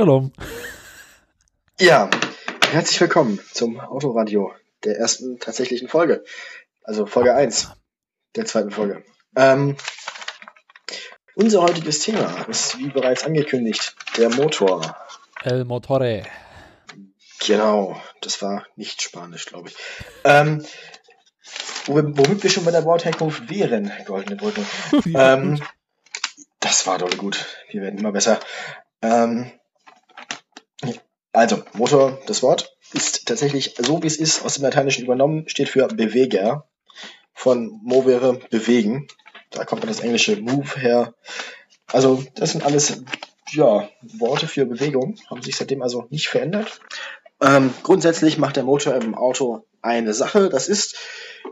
שלום. Ja, herzlich willkommen zum Autoradio der ersten tatsächlichen Folge. Also Folge 1 der zweiten Folge. Ähm, unser heutiges Thema ist, wie bereits angekündigt, der Motor. El Motore. Genau, das war nicht Spanisch, glaube ich. Ähm, womit wir schon bei der Wortherkunft wären, goldene Brücke. ähm, das war doch gut. Wir werden immer besser. Ähm, also, Motor, das Wort, ist tatsächlich so, wie es ist, aus dem Lateinischen übernommen, steht für Beweger. Von movere, bewegen. Da kommt dann das englische move her. Also, das sind alles, ja, Worte für Bewegung, haben sich seitdem also nicht verändert. Ähm, grundsätzlich macht der Motor im Auto eine Sache, das ist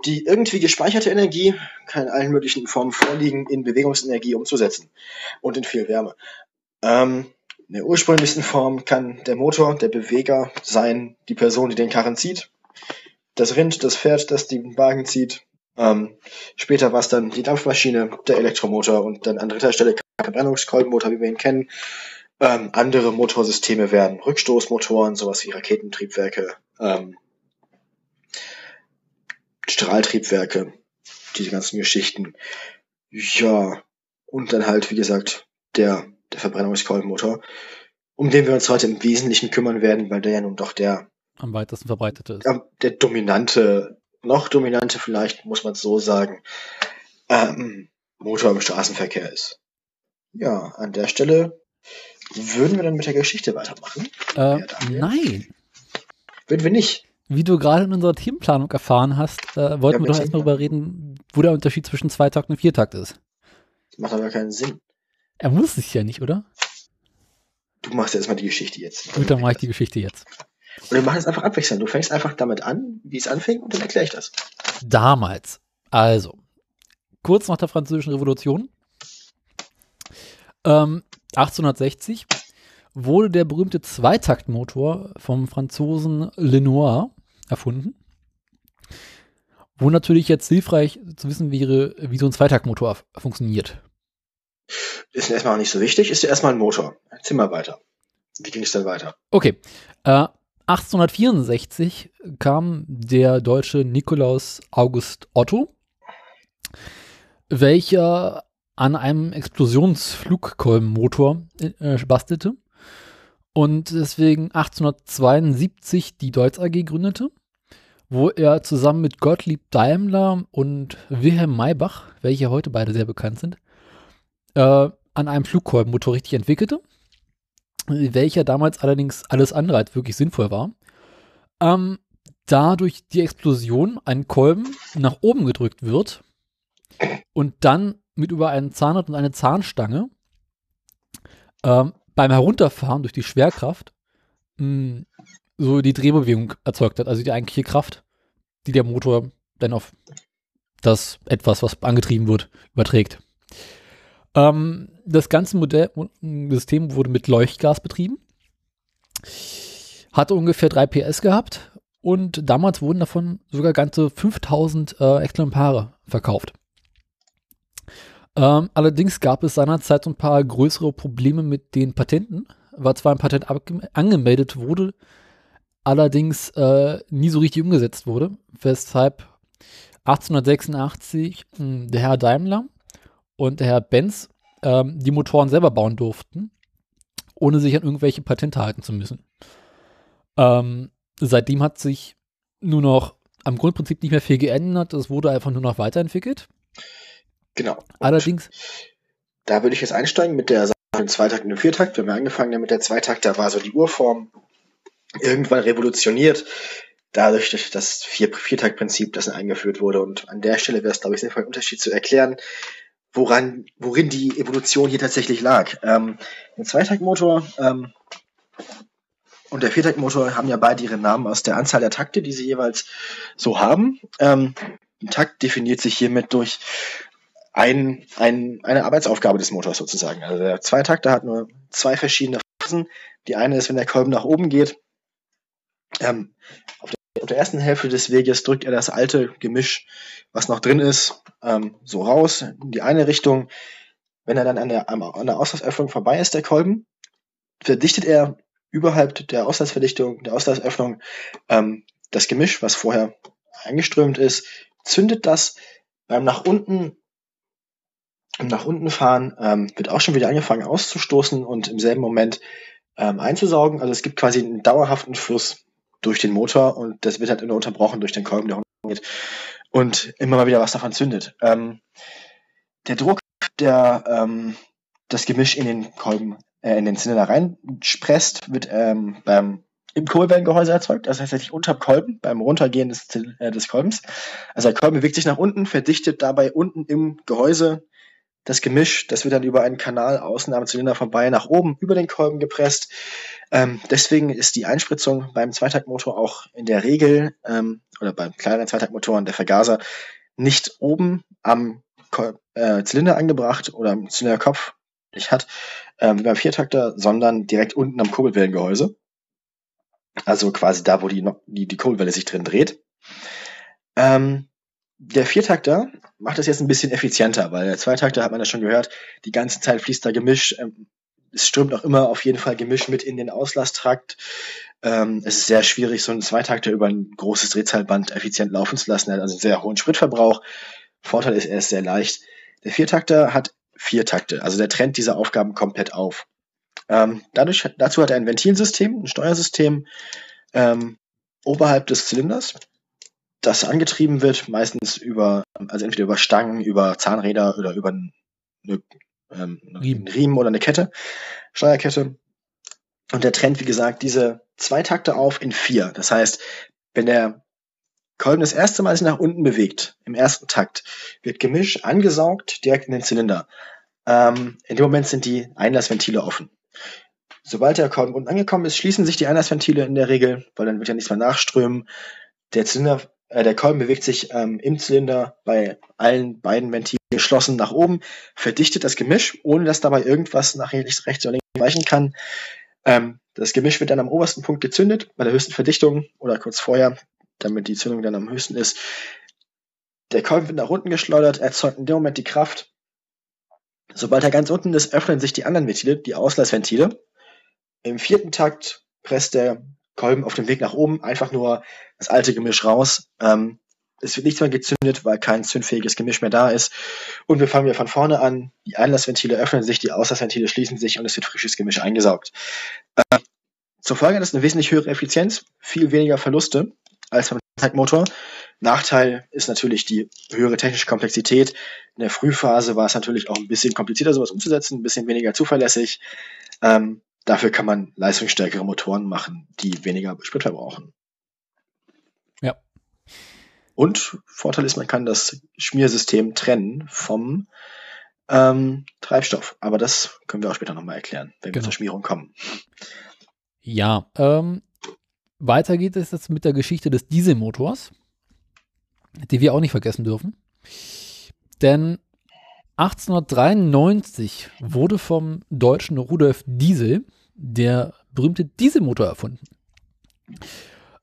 die irgendwie gespeicherte Energie, kann in allen möglichen Formen vorliegen, in Bewegungsenergie umzusetzen und in viel Wärme. Ähm, in der ursprünglichsten Form kann der Motor, der Beweger sein, die Person, die den Karren zieht, das Rind, das Pferd, das den Wagen zieht. Ähm, später war es dann die Dampfmaschine, der Elektromotor und dann an dritter Stelle Verbrennungskolbenmotor, wie wir ihn kennen. Ähm, andere Motorsysteme werden Rückstoßmotoren, sowas wie Raketentriebwerke, ähm, Strahltriebwerke, diese ganzen Geschichten. Ja, und dann halt, wie gesagt, der der Verbrennungskolbenmotor, um den wir uns heute im Wesentlichen kümmern werden, weil der ja nun doch der am weitesten verbreitete ist. Der dominante, noch dominante vielleicht, muss man es so sagen, ähm, Motor im Straßenverkehr ist. Ja, an der Stelle würden wir dann mit der Geschichte weitermachen. Äh, nein. Würden wir nicht. Wie du gerade in unserer Teamplanung erfahren hast, äh, wollten ja, wir doch erstmal darüber reden, wo der Unterschied zwischen Zweitakt und Viertakt ist. Das macht aber keinen Sinn. Er muss es ja nicht, oder? Du machst ja erstmal die Geschichte jetzt. Gut, dann mache ich die Geschichte jetzt. Und wir machen es einfach abwechselnd. Du fängst einfach damit an, wie es anfing, und dann erkläre ich das. Damals. Also, kurz nach der Französischen Revolution, ähm, 1860, wurde der berühmte Zweitaktmotor vom Franzosen Lenoir erfunden. Wo natürlich jetzt hilfreich zu wissen wäre, wie so ein Zweitaktmotor funktioniert. Ist erstmal auch nicht so wichtig, ist ja erstmal ein Motor. Mal weiter. Wie ging es dann weiter? Okay. Äh, 1864 kam der deutsche Nikolaus August Otto, welcher an einem Explosionsflugkolbenmotor äh, bastelte und deswegen 1872 die Deutz AG gründete, wo er zusammen mit Gottlieb Daimler und Wilhelm Maybach, welche heute beide sehr bekannt sind, äh, an einem Flugkolbenmotor richtig entwickelte, welcher damals allerdings alles andere als wirklich sinnvoll war. Ähm, da durch die Explosion ein Kolben nach oben gedrückt wird und dann mit über einen Zahnrad und eine Zahnstange ähm, beim Herunterfahren durch die Schwerkraft mh, hm, so die Drehbewegung erzeugt hat, also die eigentliche Kraft, die der Motor dann auf das etwas, was angetrieben wird, überträgt. Ähm, das ganze Modell, System wurde mit Leuchtgas betrieben, hatte ungefähr 3 PS gehabt und damals wurden davon sogar ganze 5000 äh, Exemplare verkauft. Ähm, allerdings gab es seinerzeit so ein paar größere Probleme mit den Patenten, weil zwar ein Patent angemeldet wurde, allerdings äh, nie so richtig umgesetzt wurde, weshalb 1886 mh, hm, der Herr Daimler und der Herr Benz ähm, die Motoren selber bauen durften, ohne sich an irgendwelche Patente halten zu müssen. Ähm, seitdem hat sich nur noch am Grundprinzip nicht mehr viel geändert, es wurde einfach nur noch weiterentwickelt. Genau. Und Allerdings. Da würde ich jetzt einsteigen mit der Sache im Zweitakt und dem Viertakt. Wenn wir angefangen haben mit der Zweitakt, da war so die Urform irgendwann revolutioniert, dadurch, dass das Vier Viertaktprinzip, das eingeführt wurde. Und an der Stelle wäre es, glaube ich, sinnvoll, einen Unterschied zu erklären, woran, worin die Evolution hier tatsächlich lag. Ähm, Im Zweitaktmotor ähm, und der Viertaktmotor haben ja beide ihre Namen aus der Anzahl der Takte, die sie jeweils so haben. Ähm, ein Takt definiert sich hiermit durch ein, ein, eine Arbeitsaufgabe des Motors sozusagen. Also der Zweitakter hat nur zwei verschiedene Phasen. Die eine ist, wenn der Kolben nach oben geht. Ähm, auf, der, auf, der, ersten Hälfte des Weges drückt er das alte Gemisch, was noch drin ist, ähm, so raus in die eine Richtung. Wenn er dann an der, an der Auslassöffnung vorbei ist, der Kolben, verdichtet er überhalb der Auslassverdichtung, der Auslassöffnung, ähm, das Gemisch, was vorher eingeströmt ist, zündet das beim nach unten nach unten fahren ähm, wird auch schon wieder angefangen auszustoßen und im selben Moment ähm, einzusaugen. Also es gibt quasi einen dauerhaften Fluss durch den Motor und das wird halt immer unterbrochen durch den Kolben, der geht und immer mal wieder was davon zündet. Ähm, der Druck, der ähm, das Gemisch in den Kolben, äh, in den Zylinder reinspresst, wird ähm, beim im Kurbellengehäuse erzeugt, heißt tatsächlich unter Kolben, beim Runtergehen des, äh, des Kolbens. Also der Kolben bewegt sich nach unten, verdichtet dabei unten im Gehäuse das Gemisch, das wird dann über einen Kanal außen am Zylinder vorbei nach oben über den Kolben gepresst. Ähm, deswegen ist die Einspritzung beim Zweitaktmotor auch in der Regel ähm, oder beim kleineren Zweitaktmotoren der Vergaser nicht oben am Kol äh, Zylinder angebracht oder am Zylinderkopf nicht hat, äh, wie beim Viertakter, sondern direkt unten am Kurbelwellengehäuse. Also quasi da, wo die, die, die Kurbelwelle sich drin dreht. Ähm, der Viertakter macht das jetzt ein bisschen effizienter, weil der Zweitakter hat man ja schon gehört, die ganze Zeit fließt da Gemisch. Ähm, es strömt auch immer auf jeden Fall Gemisch mit in den Auslasstrakt. Ähm, es ist sehr schwierig, so einen Zweitakter über ein großes Drehzahlband effizient laufen zu lassen. Er hat also einen sehr hohen Spritverbrauch. Vorteil ist, er ist sehr leicht. Der Viertakter hat vier Takte, also der trennt diese Aufgaben komplett auf. Ähm, dadurch, dazu hat er ein Ventilsystem, ein Steuersystem ähm, oberhalb des Zylinders, das angetrieben wird, meistens über, also entweder über Stangen, über Zahnräder oder über eine, ähm, Riemen. Riemen oder eine Kette, Steuerkette. Und der trennt, wie gesagt, diese zwei Takte auf in vier. Das heißt, wenn der Kolben das erste Mal sich nach unten bewegt, im ersten Takt, wird Gemisch angesaugt direkt in den Zylinder. Ähm, in dem Moment sind die Einlassventile offen. Sobald der Kolben unten angekommen ist, schließen sich die Einlassventile in der Regel, weil dann wird ja nichts mehr nachströmen. Der Zylinder äh, der Kolben bewegt sich ähm, im Zylinder bei allen beiden Ventilen geschlossen nach oben, verdichtet das Gemisch, ohne dass dabei irgendwas nach rechts, rechts oder links weichen kann. Ähm, das Gemisch wird dann am obersten Punkt gezündet, bei der höchsten Verdichtung oder kurz vorher, damit die Zündung dann am höchsten ist. Der Kolben wird nach unten geschleudert, erzeugt in dem Moment die Kraft. Sobald er ganz unten ist, öffnen sich die anderen Ventile, die Auslassventile. Im vierten Takt presst der Kolben auf dem Weg nach oben einfach nur das alte Gemisch raus. Ähm, es wird nichts mehr gezündet, weil kein zündfähiges Gemisch mehr da ist. Und wir fangen wieder von vorne an. Die Einlassventile öffnen sich, die Auslassventile schließen sich und es wird frisches Gemisch eingesaugt. Äh, zur Folge hat es eine wesentlich höhere Effizienz, viel weniger Verluste als beim Zeitmotor. Nachteil ist natürlich die höhere technische Komplexität. In der Frühphase war es natürlich auch ein bisschen komplizierter, sowas umzusetzen, ein bisschen weniger zuverlässig. Ähm, Dafür kann man leistungsstärkere Motoren machen, die weniger Sprit verbrauchen. Ja. Und Vorteil ist, man kann das Schmiersystem trennen vom ähm, Treibstoff. Aber das können wir auch später nochmal erklären, wenn genau. wir zur Schmierung kommen. Ja, ähm, weiter geht es jetzt mit der Geschichte des Dieselmotors, die wir auch nicht vergessen dürfen. Denn 1893 wurde vom deutschen Rudolf Diesel der berühmte Dieselmotor erfunden.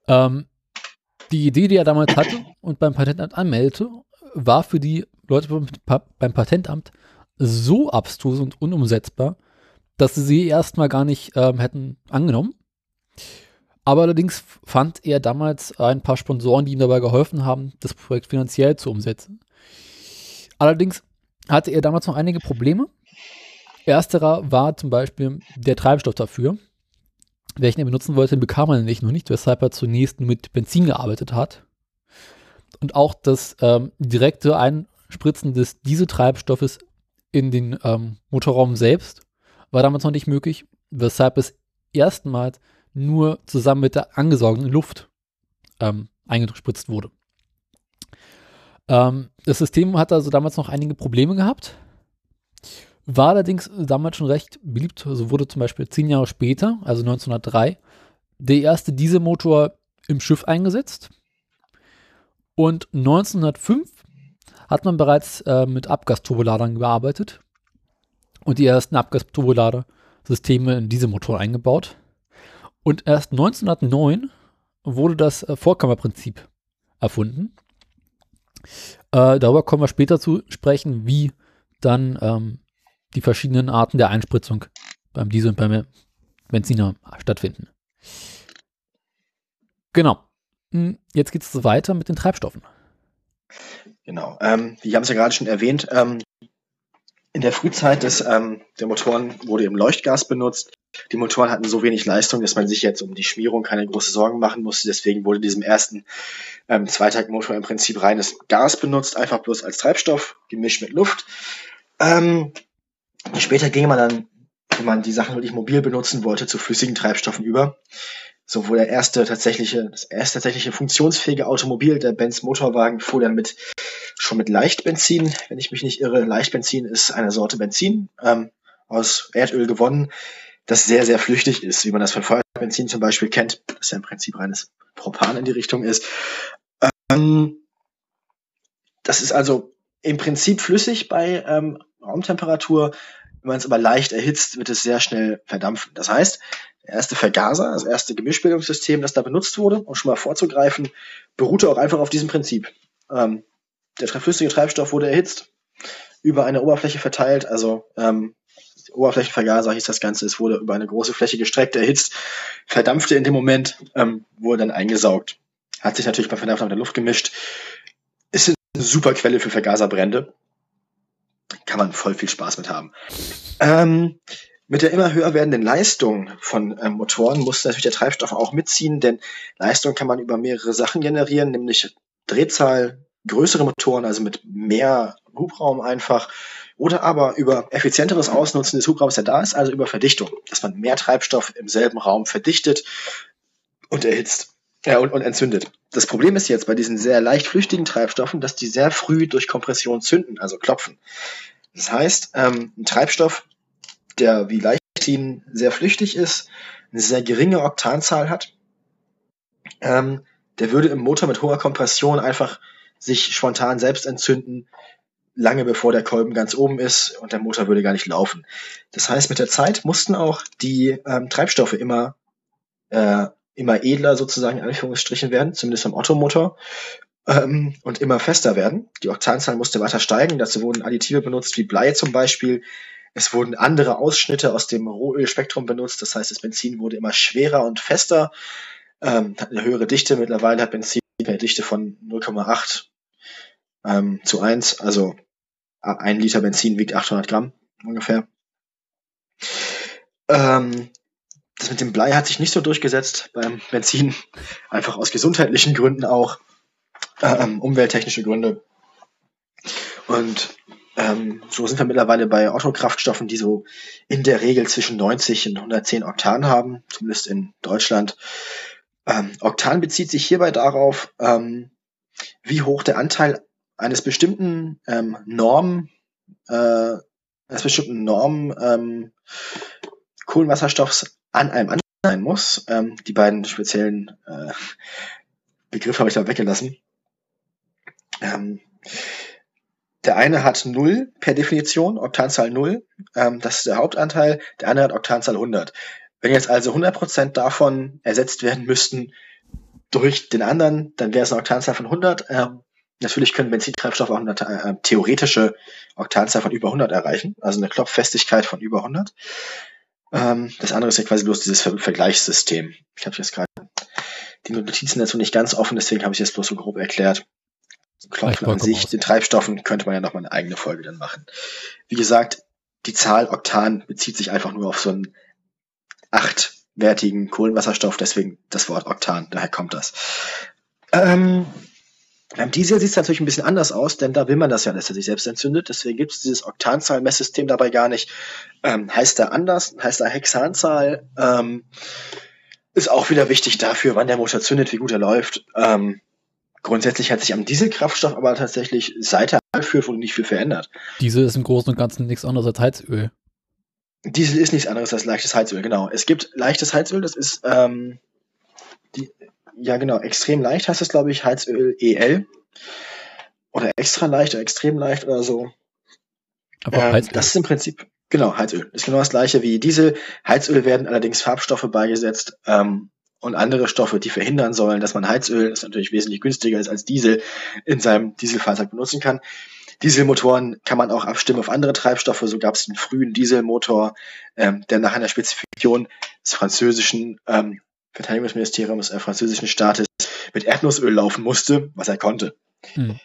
Ähm, die Idee, die er damals hatte und beim Patentamt anmeldete, war für die Leute beim Patentamt so abstrus und unumsetzbar, dass sie sie erstmal gar nicht ähm, hätten angenommen. Aber allerdings fand er damals ein paar Sponsoren, die ihm dabei geholfen haben, das Projekt finanziell zu umsetzen. Allerdings hatte er damals noch einige Probleme. Ersterer war zum Beispiel der Treibstoff dafür. Welchen er benutzen wollte, bekam er nämlich noch nicht, weshalb er zunächst mit Benzin gearbeitet hat. Und auch das ähm, direkte Einspritzen des Dieseltreibstoffes in den ähm, Motorraum selbst war damals noch nicht möglich, weshalb es erstmals nur zusammen mit der angesaugten Luft ähm, eingespritzt wurde. Ähm, das System hat also damals noch einige Probleme gehabt. War allerdings damals schon recht beliebt. So wurde zum Beispiel zehn Jahre später, also 1903, der erste Dieselmotor im Schiff eingesetzt. Und 1905 hat man bereits äh, mit Abgasturbolader gearbeitet und die ersten Abgasturbolader-Systeme in diese Motoren eingebaut. Und erst 1909 wurde das äh, Vorkammerprinzip erfunden. Äh, darüber kommen wir später zu sprechen, wie dann ähm, die verschiedenen Arten der Einspritzung beim Diesel und beim Benziner stattfinden. Genau. Hm, jetzt geht es weiter mit den Treibstoffen. Genau. Ähm, wir haben es ja gerade schon erwähnt. Ähm, in der Frühzeit des, ähm, der Motoren wurde eben Leuchtgas benutzt. Die Motoren hatten so wenig Leistung, dass man sich jetzt um die Schmierung keine große Sorgen machen musste. Deswegen wurde diesem ersten ähm, Zweitaktmotor im Prinzip reines Gas benutzt, einfach bloß als Treibstoff, gemischt mit Luft. Ähm, später ging man dann, wenn man die Sachen wirklich mobil benutzen wollte, zu flüssigen Treibstoffen über so wo der erste tatsächliche, das erste tatsächliche funktionsfähige Automobil, der Benz Motorwagen, fuhr dann mit schon mit Leichtbenzin, wenn ich mich nicht irre. Leichtbenzin ist eine Sorte Benzin ähm, aus Erdöl gewonnen, das sehr, sehr flüchtig ist, wie man das von Feuerbenzin zum Beispiel kennt, das ja im Prinzip reines Propan in die Richtung ist. Ähm, das ist also im Prinzip flüssig bei ähm, Raumtemperatur. Wenn man es aber leicht erhitzt, wird es sehr schnell verdampfen. Das heißt, erste Vergaser, das erste Gemischbildungssystem, das da benutzt wurde, um schon mal vorzugreifen, beruhte auch einfach auf diesem Prinzip. Ähm, der flüssige Treibstoff wurde erhitzt, über eine Oberfläche verteilt, also ähm, Oberflächenvergaser hieß das Ganze, es wurde über eine große Fläche gestreckt, erhitzt, verdampfte in dem Moment, ähm, wurde dann eingesaugt. Hat sich natürlich beim Verdampfen mit der Luft gemischt. Ist eine super Quelle für Vergaserbrände. Kann man voll viel Spaß mit haben. Ähm, mit der immer höher werdenden Leistung von ähm, Motoren muss natürlich der Treibstoff auch mitziehen, denn Leistung kann man über mehrere Sachen generieren, nämlich Drehzahl, größere Motoren, also mit mehr Hubraum einfach, oder aber über effizienteres Ausnutzen des Hubraums, der da ist, also über Verdichtung, dass man mehr Treibstoff im selben Raum verdichtet und erhitzt äh, und, und entzündet. Das Problem ist jetzt bei diesen sehr leicht flüchtigen Treibstoffen, dass die sehr früh durch Kompression zünden, also klopfen. Das heißt, ähm, ein Treibstoff der wie Leichtein sehr flüchtig ist, eine sehr geringe Oktanzahl hat, ähm, der würde im Motor mit hoher Kompression einfach sich spontan selbst entzünden, lange bevor der Kolben ganz oben ist und der Motor würde gar nicht laufen. Das heißt, mit der Zeit mussten auch die ähm, Treibstoffe immer, äh, immer edler sozusagen in Anführungsstrichen werden, zumindest beim Ottomotor, ähm, und immer fester werden. Die Oktanzahl musste weiter steigen. Dazu wurden Additive benutzt wie Blei zum Beispiel, es wurden andere Ausschnitte aus dem Rohölspektrum benutzt, das heißt, das Benzin wurde immer schwerer und fester, ähm, hat eine höhere Dichte. Mittlerweile hat Benzin eine Dichte von 0,8 ähm, zu 1, also ein Liter Benzin wiegt 800 Gramm ungefähr. Ähm, das mit dem Blei hat sich nicht so durchgesetzt beim Benzin, einfach aus gesundheitlichen Gründen auch, ähm, umwelttechnische Gründe. Und ähm, so sind wir mittlerweile bei Autokraftstoffen, die so in der Regel zwischen 90 und 110 Oktan haben, zumindest in Deutschland. Ähm, Oktan bezieht sich hierbei darauf, ähm, wie hoch der Anteil eines bestimmten ähm, Norm, äh, eines bestimmten Norm ähm, Kohlenwasserstoffs an einem anderen sein muss. Ähm, die beiden speziellen äh, Begriffe habe ich da weggelassen. Ähm, der eine hat 0 per Definition, Oktanzahl 0, ähm, das ist der Hauptanteil, der andere hat Oktanzahl 100. Wenn jetzt also 100% davon ersetzt werden müssten durch den anderen, dann wäre es eine Oktanzahl von 100. Ähm, natürlich können Benzintreibstoffe auch eine äh, theoretische Oktanzahl von über 100 erreichen, also eine Klopffestigkeit von über 100. Ähm, das andere ist ja quasi bloß dieses Ver Vergleichssystem. Ich habe jetzt gerade die Notizen dazu nicht ganz offen, deswegen habe ich es bloß so grob erklärt. Klopfen an sich, aus. den Treibstoffen könnte man ja nochmal eine eigene Folge dann machen. Wie gesagt, die Zahl Oktan bezieht sich einfach nur auf so einen achtwertigen Kohlenwasserstoff, deswegen das Wort Oktan, daher kommt das. Ähm, beim Diesel sieht es natürlich ein bisschen anders aus, denn da will man das ja, dass er sich selbst entzündet. Deswegen gibt es dieses Oktanzahl-Messsystem dabei gar nicht. Ähm, heißt er anders, heißt er Hexanzahl. Ähm, ist auch wieder wichtig dafür, wann der Motor zündet, wie gut er läuft. Ähm, Grundsätzlich hat sich am Dieselkraftstoff aber tatsächlich seit er eingeführt wurde nicht viel verändert. Diesel ist im Großen und Ganzen nichts anderes als Heizöl. Diesel ist nichts anderes als leichtes Heizöl, genau. Es gibt leichtes Heizöl, das ist ähm, Die, ja, genau. Extrem leicht heißt es, glaube ich, Heizöl EL. Oder extra leicht oder extrem leicht oder so. Aber ähm, Heizöl. Das ist im Prinzip, genau, Heizöl. Ist genau das gleiche wie Diesel. Heizöl werden allerdings Farbstoffe beigesetzt ähm, und andere Stoffe, die verhindern sollen, dass man Heizöl, das natürlich wesentlich günstiger ist als Diesel, in seinem Dieselfahrzeug benutzen kann. Dieselmotoren kann man auch abstimmen auf andere Treibstoffe. So gab es einen frühen Dieselmotor, ähm, der nach einer Spezifikation des französischen ähm, Verteidigungsministeriums, äh, französischen Staates mit Erdnussöl laufen musste, was er konnte. Hm.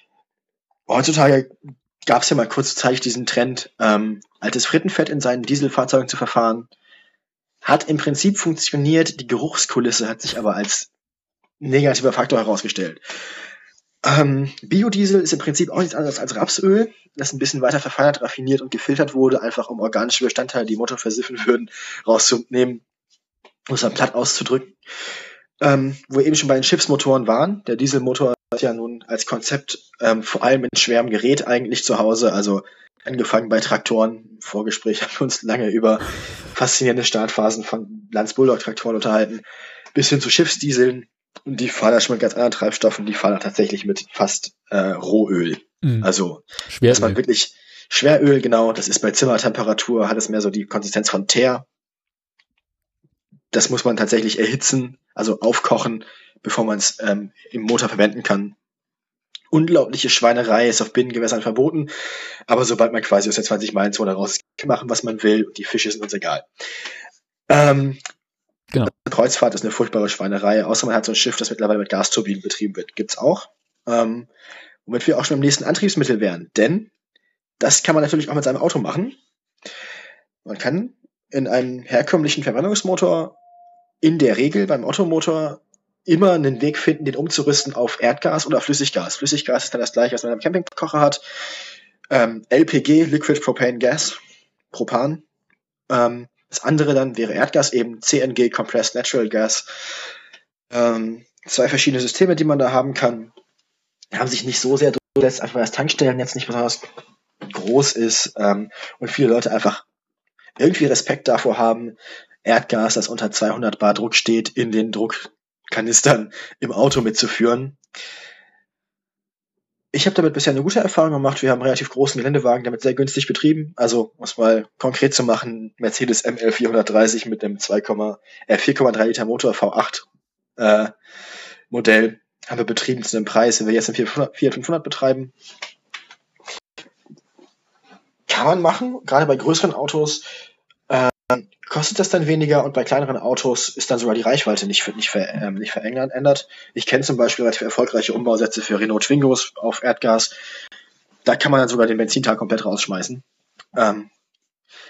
Heutzutage gab es ja mal kurzzeitig diesen Trend, ähm, altes Frittenfett in seinen Dieselfahrzeugen zu verfahren. Hat im Prinzip funktioniert, die Geruchskulisse hat sich aber als negativer Faktor herausgestellt. Ähm, Biodiesel ist im Prinzip auch nichts anderes als Rapsöl, das ein bisschen weiter verfeinert, raffiniert und gefiltert wurde, einfach um organische Bestandteile, die Motor versiffen würden, rauszunehmen, um es dann platt auszudrücken. Ähm, wo wir eben schon bei den Schiffsmotoren waren, der Dieselmotor ist ja nun als Konzept ähm, vor allem in schwerem Gerät eigentlich zu Hause, also angefangen bei Traktoren. Im Vorgespräch haben wir uns lange über faszinierende Startphasen von Lanz Bulldog Traktoren unterhalten, bis hin zu Schiffsdieseln, und die fahren da schon mit ganz anderen Treibstoffen, die fahren da tatsächlich mit fast äh, Rohöl. Mhm. Also, Schweröl. dass man wirklich Schweröl, genau, das ist bei Zimmertemperatur, hat es mehr so die Konsistenz von Teer. Das muss man tatsächlich erhitzen, also aufkochen, bevor man es ähm, im Motor verwenden kann. Unglaubliche Schweinerei ist auf Binnengewässern verboten, aber sobald man quasi aus der 20 Meilen Zone raus kann machen, was man will, und die Fische sind uns egal. Ähm, Genau. Kreuzfahrt ist eine furchtbare Schweinerei, außer man hat so ein Schiff, das mittlerweile mit Gasturbinen betrieben wird. Gibt's auch. Ähm, womit wir auch schon im nächsten Antriebsmittel wären. Denn das kann man natürlich auch mit seinem Auto machen. Man kann in einem herkömmlichen Verbrennungsmotor in der Regel beim Automotor immer einen Weg finden, den umzurüsten auf Erdgas oder Flüssiggas. Flüssiggas ist dann das gleiche, was man am Campingkocher hat. Ähm, LPG, Liquid Propane Gas, Propan. Ähm, das andere dann wäre Erdgas eben, CNG, Compressed Natural Gas. Ähm, zwei verschiedene Systeme, die man da haben kann. Haben sich nicht so sehr durchgesetzt, einfach weil das Tankstellen jetzt nicht besonders groß ist ähm, und viele Leute einfach irgendwie Respekt davor haben, Erdgas, das unter 200 Bar Druck steht, in den Druckkanistern im Auto mitzuführen. Ich habe damit bisher eine gute Erfahrung gemacht. Wir haben einen relativ großen Geländewagen damit sehr günstig betrieben. Also, um es mal konkret zu machen, Mercedes ML 430 mit einem 2, äh, 4,3 Liter Motor V8 äh, Modell haben wir betrieben zu einem Preis, wenn wir jetzt einen 4500 betreiben. Kann man machen, gerade bei größeren Autos kostet das dann weniger und bei kleineren Autos ist dann sogar die Reichweite nicht, nicht, ver, ähm, nicht verändert. Ich kenne zum Beispiel relativ erfolgreiche Umbausätze für Renault Twingos auf Erdgas. Da kann man dann sogar den Benzintank komplett rausschmeißen. Ähm,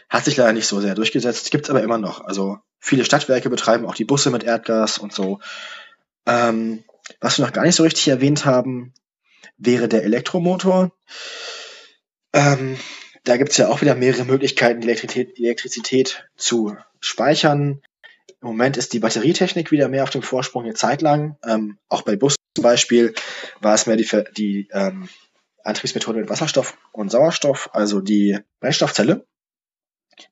hat sich leider nicht so sehr durchgesetzt, gibt's aber immer noch. Also viele Stadtwerke betreiben auch die Busse mit Erdgas und so. Ähm, was wir noch gar nicht so richtig erwähnt haben, wäre der Elektromotor. Ähm, da gibt es ja auch wieder mehrere Möglichkeiten, die Elektrizität, Elektrizität zu speichern. Im Moment ist die Batterietechnik wieder mehr auf dem Vorsprung eine Zeit lang. Ähm, auch bei Bussen zum Beispiel war es mehr die, die ähm, Antriebsmethode mit Wasserstoff und Sauerstoff, also die Brennstoffzelle,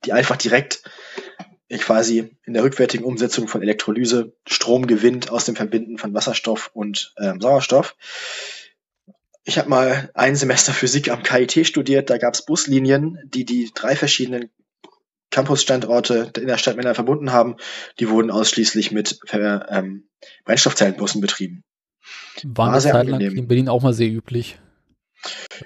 die einfach direkt quasi in der rückwärtigen Umsetzung von Elektrolyse Strom gewinnt aus dem Verbinden von Wasserstoff und ähm, Sauerstoff. Ich habe mal ein Semester Physik am KIT studiert. Da gab es Buslinien, die die drei verschiedenen Campusstandorte in der Stadt miteinander verbunden haben. Die wurden ausschließlich mit äh, ähm, Brennstoffzellenbussen betrieben. War, War Zeit lang in Berlin auch mal sehr üblich.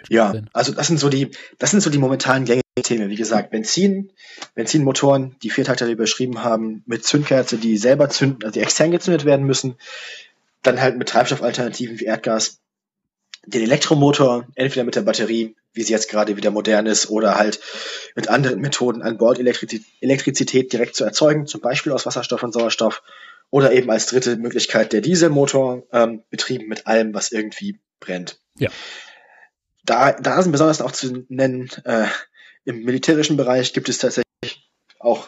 Ja, also das sind so die, das sind so die momentanen gängigen Themen. Wie gesagt, Benzin, Benzinmotoren, die Viertakter, die wir beschrieben haben, mit Zündkerze, die selber zünden, also die extern gezündet werden müssen. Dann halt mit Treibstoffalternativen wie Erdgas den Elektromotor entweder mit der Batterie, wie sie jetzt gerade wieder modern ist, oder halt mit anderen Methoden an Bord Elektrizität direkt zu erzeugen, zum Beispiel aus Wasserstoff und Sauerstoff, oder eben als dritte Möglichkeit der Dieselmotor, ähm, betrieben mit allem, was irgendwie brennt. Ja. Da, da sind besonders auch zu nennen, äh, im militärischen Bereich gibt es tatsächlich auch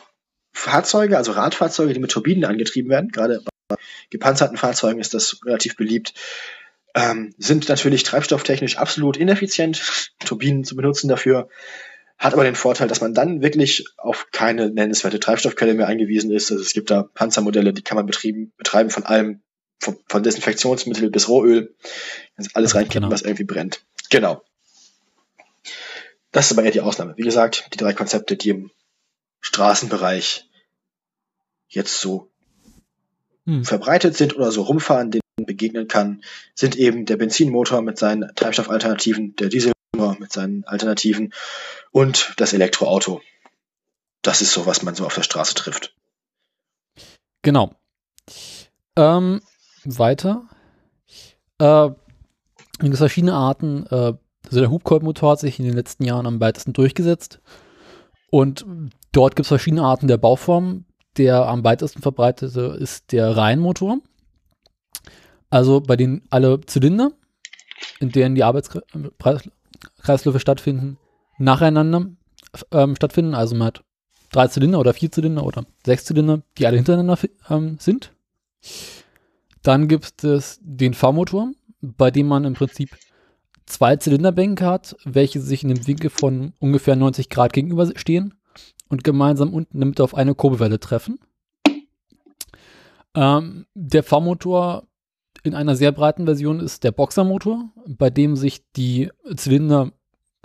Fahrzeuge, also Radfahrzeuge, die mit Turbinen angetrieben werden. Gerade bei gepanzerten Fahrzeugen ist das relativ beliebt ähm, sind natürlich treibstofftechnisch absolut ineffizient, Turbinen zu benutzen dafür, hat aber den Vorteil, dass man dann wirklich auf keine nennenswerte Treibstoffquelle mehr eingewiesen ist. Also es gibt da Panzermodelle, die kann man betrieben, betreiben von allem von, von Desinfektionsmittel bis Rohöl. Alles reinkippen, genau. was irgendwie brennt. Genau. Das ist aber eher die Ausnahme. Wie gesagt, die drei Konzepte, die im Straßenbereich jetzt so hm. verbreitet sind oder so rumfahren, begegnen kann, sind eben der Benzinmotor mit seinen Treibstoffalternativen, der Dieselmotor mit seinen Alternativen und das Elektroauto. Das ist so, was man so auf der Straße trifft. Genau. Ähm, weiter. Äh, verschiedene Arten. Äh, also der Hubkolbenmotor hat sich in den letzten Jahren am weitesten durchgesetzt. Und dort gibt es verschiedene Arten der Bauform. Der am weitesten verbreitete ist der Reihenmotor. Also bei denen alle Zylinder, in denen die Arbeitskreisläufe stattfinden, nacheinander ähm, stattfinden. Also man hat drei Zylinder oder vier Zylinder oder sechs Zylinder, die alle hintereinander ähm, sind. Dann gibt es den V-Motor, bei dem man im Prinzip zwei Zylinderbänke hat, welche sich in einem Winkel von ungefähr 90 Grad gegenüberstehen und gemeinsam unten in der Mitte auf eine Kurbelwelle treffen. Ähm, der V-Motor in einer sehr breiten Version ist der Boxermotor, bei dem sich die Zylinder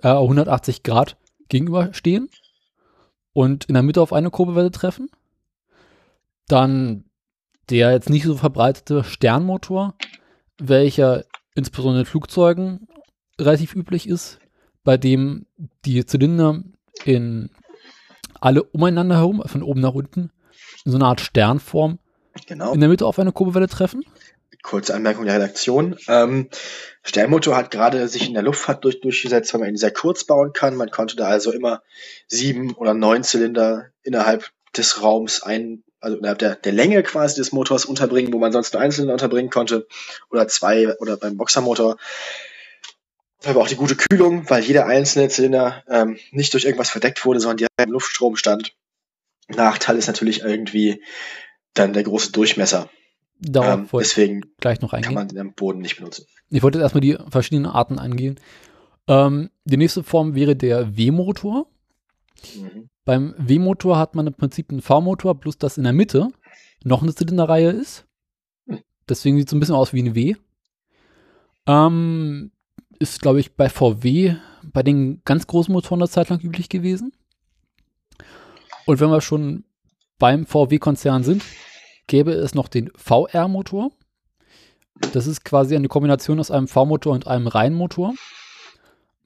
äh, 180 Grad gegenüberstehen und in der Mitte auf eine Kurbelwelle treffen. Dann der jetzt nicht so verbreitete Sternmotor, welcher insbesondere in Flugzeugen relativ üblich ist, bei dem die Zylinder in alle umeinander herum, von oben nach unten, in so einer Art Sternform genau. in der Mitte auf eine Kurbelwelle treffen. Kurze Anmerkung der Redaktion. Ähm, Sternmotor hat gerade sich in der Luftfahrt durch, durchgesetzt, weil man ihn sehr kurz bauen kann. Man konnte da also immer sieben oder neun Zylinder innerhalb des Raums ein, also innerhalb der, der Länge quasi des Motors unterbringen, wo man sonst nur einzelne unterbringen konnte, oder zwei, oder beim Boxermotor. Aber auch die gute Kühlung, weil jeder einzelne Zylinder ähm, nicht durch irgendwas verdeckt wurde, sondern direkt im Luftstrom stand. Nachteil ist natürlich irgendwie dann der große Durchmesser. Darauf ähm, deswegen gleich noch eingehen. kann man den am Boden nicht benutzen. Ich wollte jetzt erstmal die verschiedenen Arten angehen. Ähm, die nächste Form wäre der W-Motor. Mhm. Beim W-Motor hat man im Prinzip einen V-Motor, plus dass in der Mitte noch eine Zylinderreihe ist. Hm. Deswegen sieht es so ein bisschen aus wie ein W. Ähm, ist, glaube ich, bei VW bei den ganz großen Motoren eine Zeit lang üblich gewesen. Und wenn wir schon beim VW-Konzern sind, gäbe es noch den VR-Motor. Das ist quasi eine Kombination aus einem V-Motor und einem Reihenmotor.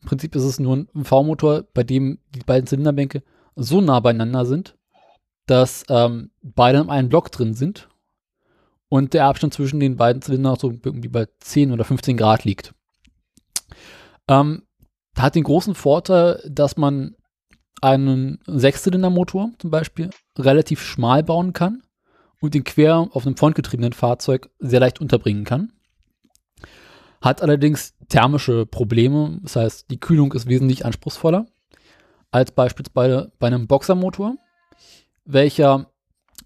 Im Prinzip ist es nur ein V-Motor, bei dem die beiden Zylinderbänke so nah beieinander sind, dass ähm, beide in einem Block drin sind und der Abstand zwischen den beiden Zylindern so irgendwie bei 10 oder 15 Grad liegt. Ähm, hat den großen Vorteil, dass man einen Sechszylindermotor zum Beispiel relativ schmal bauen kann und den quer auf einem frontgetriebenen Fahrzeug sehr leicht unterbringen kann. Hat allerdings thermische Probleme, das heißt, die Kühlung ist wesentlich anspruchsvoller als beispielsweise bei einem Boxermotor, welcher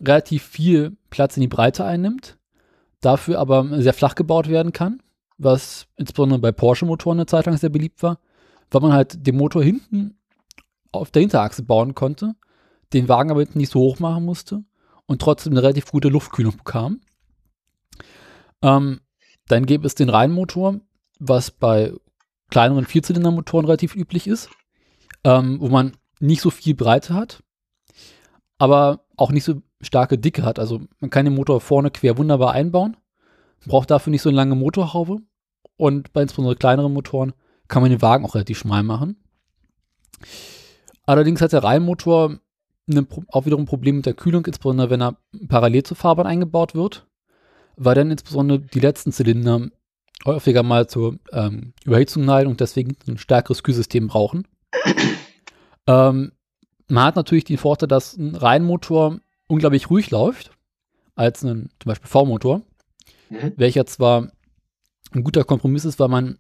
relativ viel Platz in die Breite einnimmt, dafür aber sehr flach gebaut werden kann, was insbesondere bei Porsche-Motoren eine Zeit lang sehr beliebt war, weil man halt den Motor hinten auf der Hinterachse bauen konnte, den Wagen aber hinten nicht so hoch machen musste und trotzdem eine relativ gute Luftkühlung bekam. Ähm, dann gäbe es den Reihenmotor, was bei kleineren Vierzylindermotoren relativ üblich ist, ähm, wo man nicht so viel Breite hat, aber auch nicht so starke Dicke hat. Also man kann den Motor vorne quer wunderbar einbauen, braucht dafür nicht so eine lange Motorhaube und bei insbesondere kleineren Motoren kann man den Wagen auch relativ schmal machen. Allerdings hat der Reihenmotor eine, auch wiederum ein Problem mit der Kühlung, insbesondere wenn er parallel zur Fahrbahn eingebaut wird, weil dann insbesondere die letzten Zylinder häufiger mal zur ähm, Überhitzung neigen und deswegen ein stärkeres Kühlsystem brauchen. Ähm, man hat natürlich den Vorteil, dass ein Reihenmotor unglaublich ruhig läuft, als ein zum Beispiel V-Motor, mhm. welcher zwar ein guter Kompromiss ist, weil man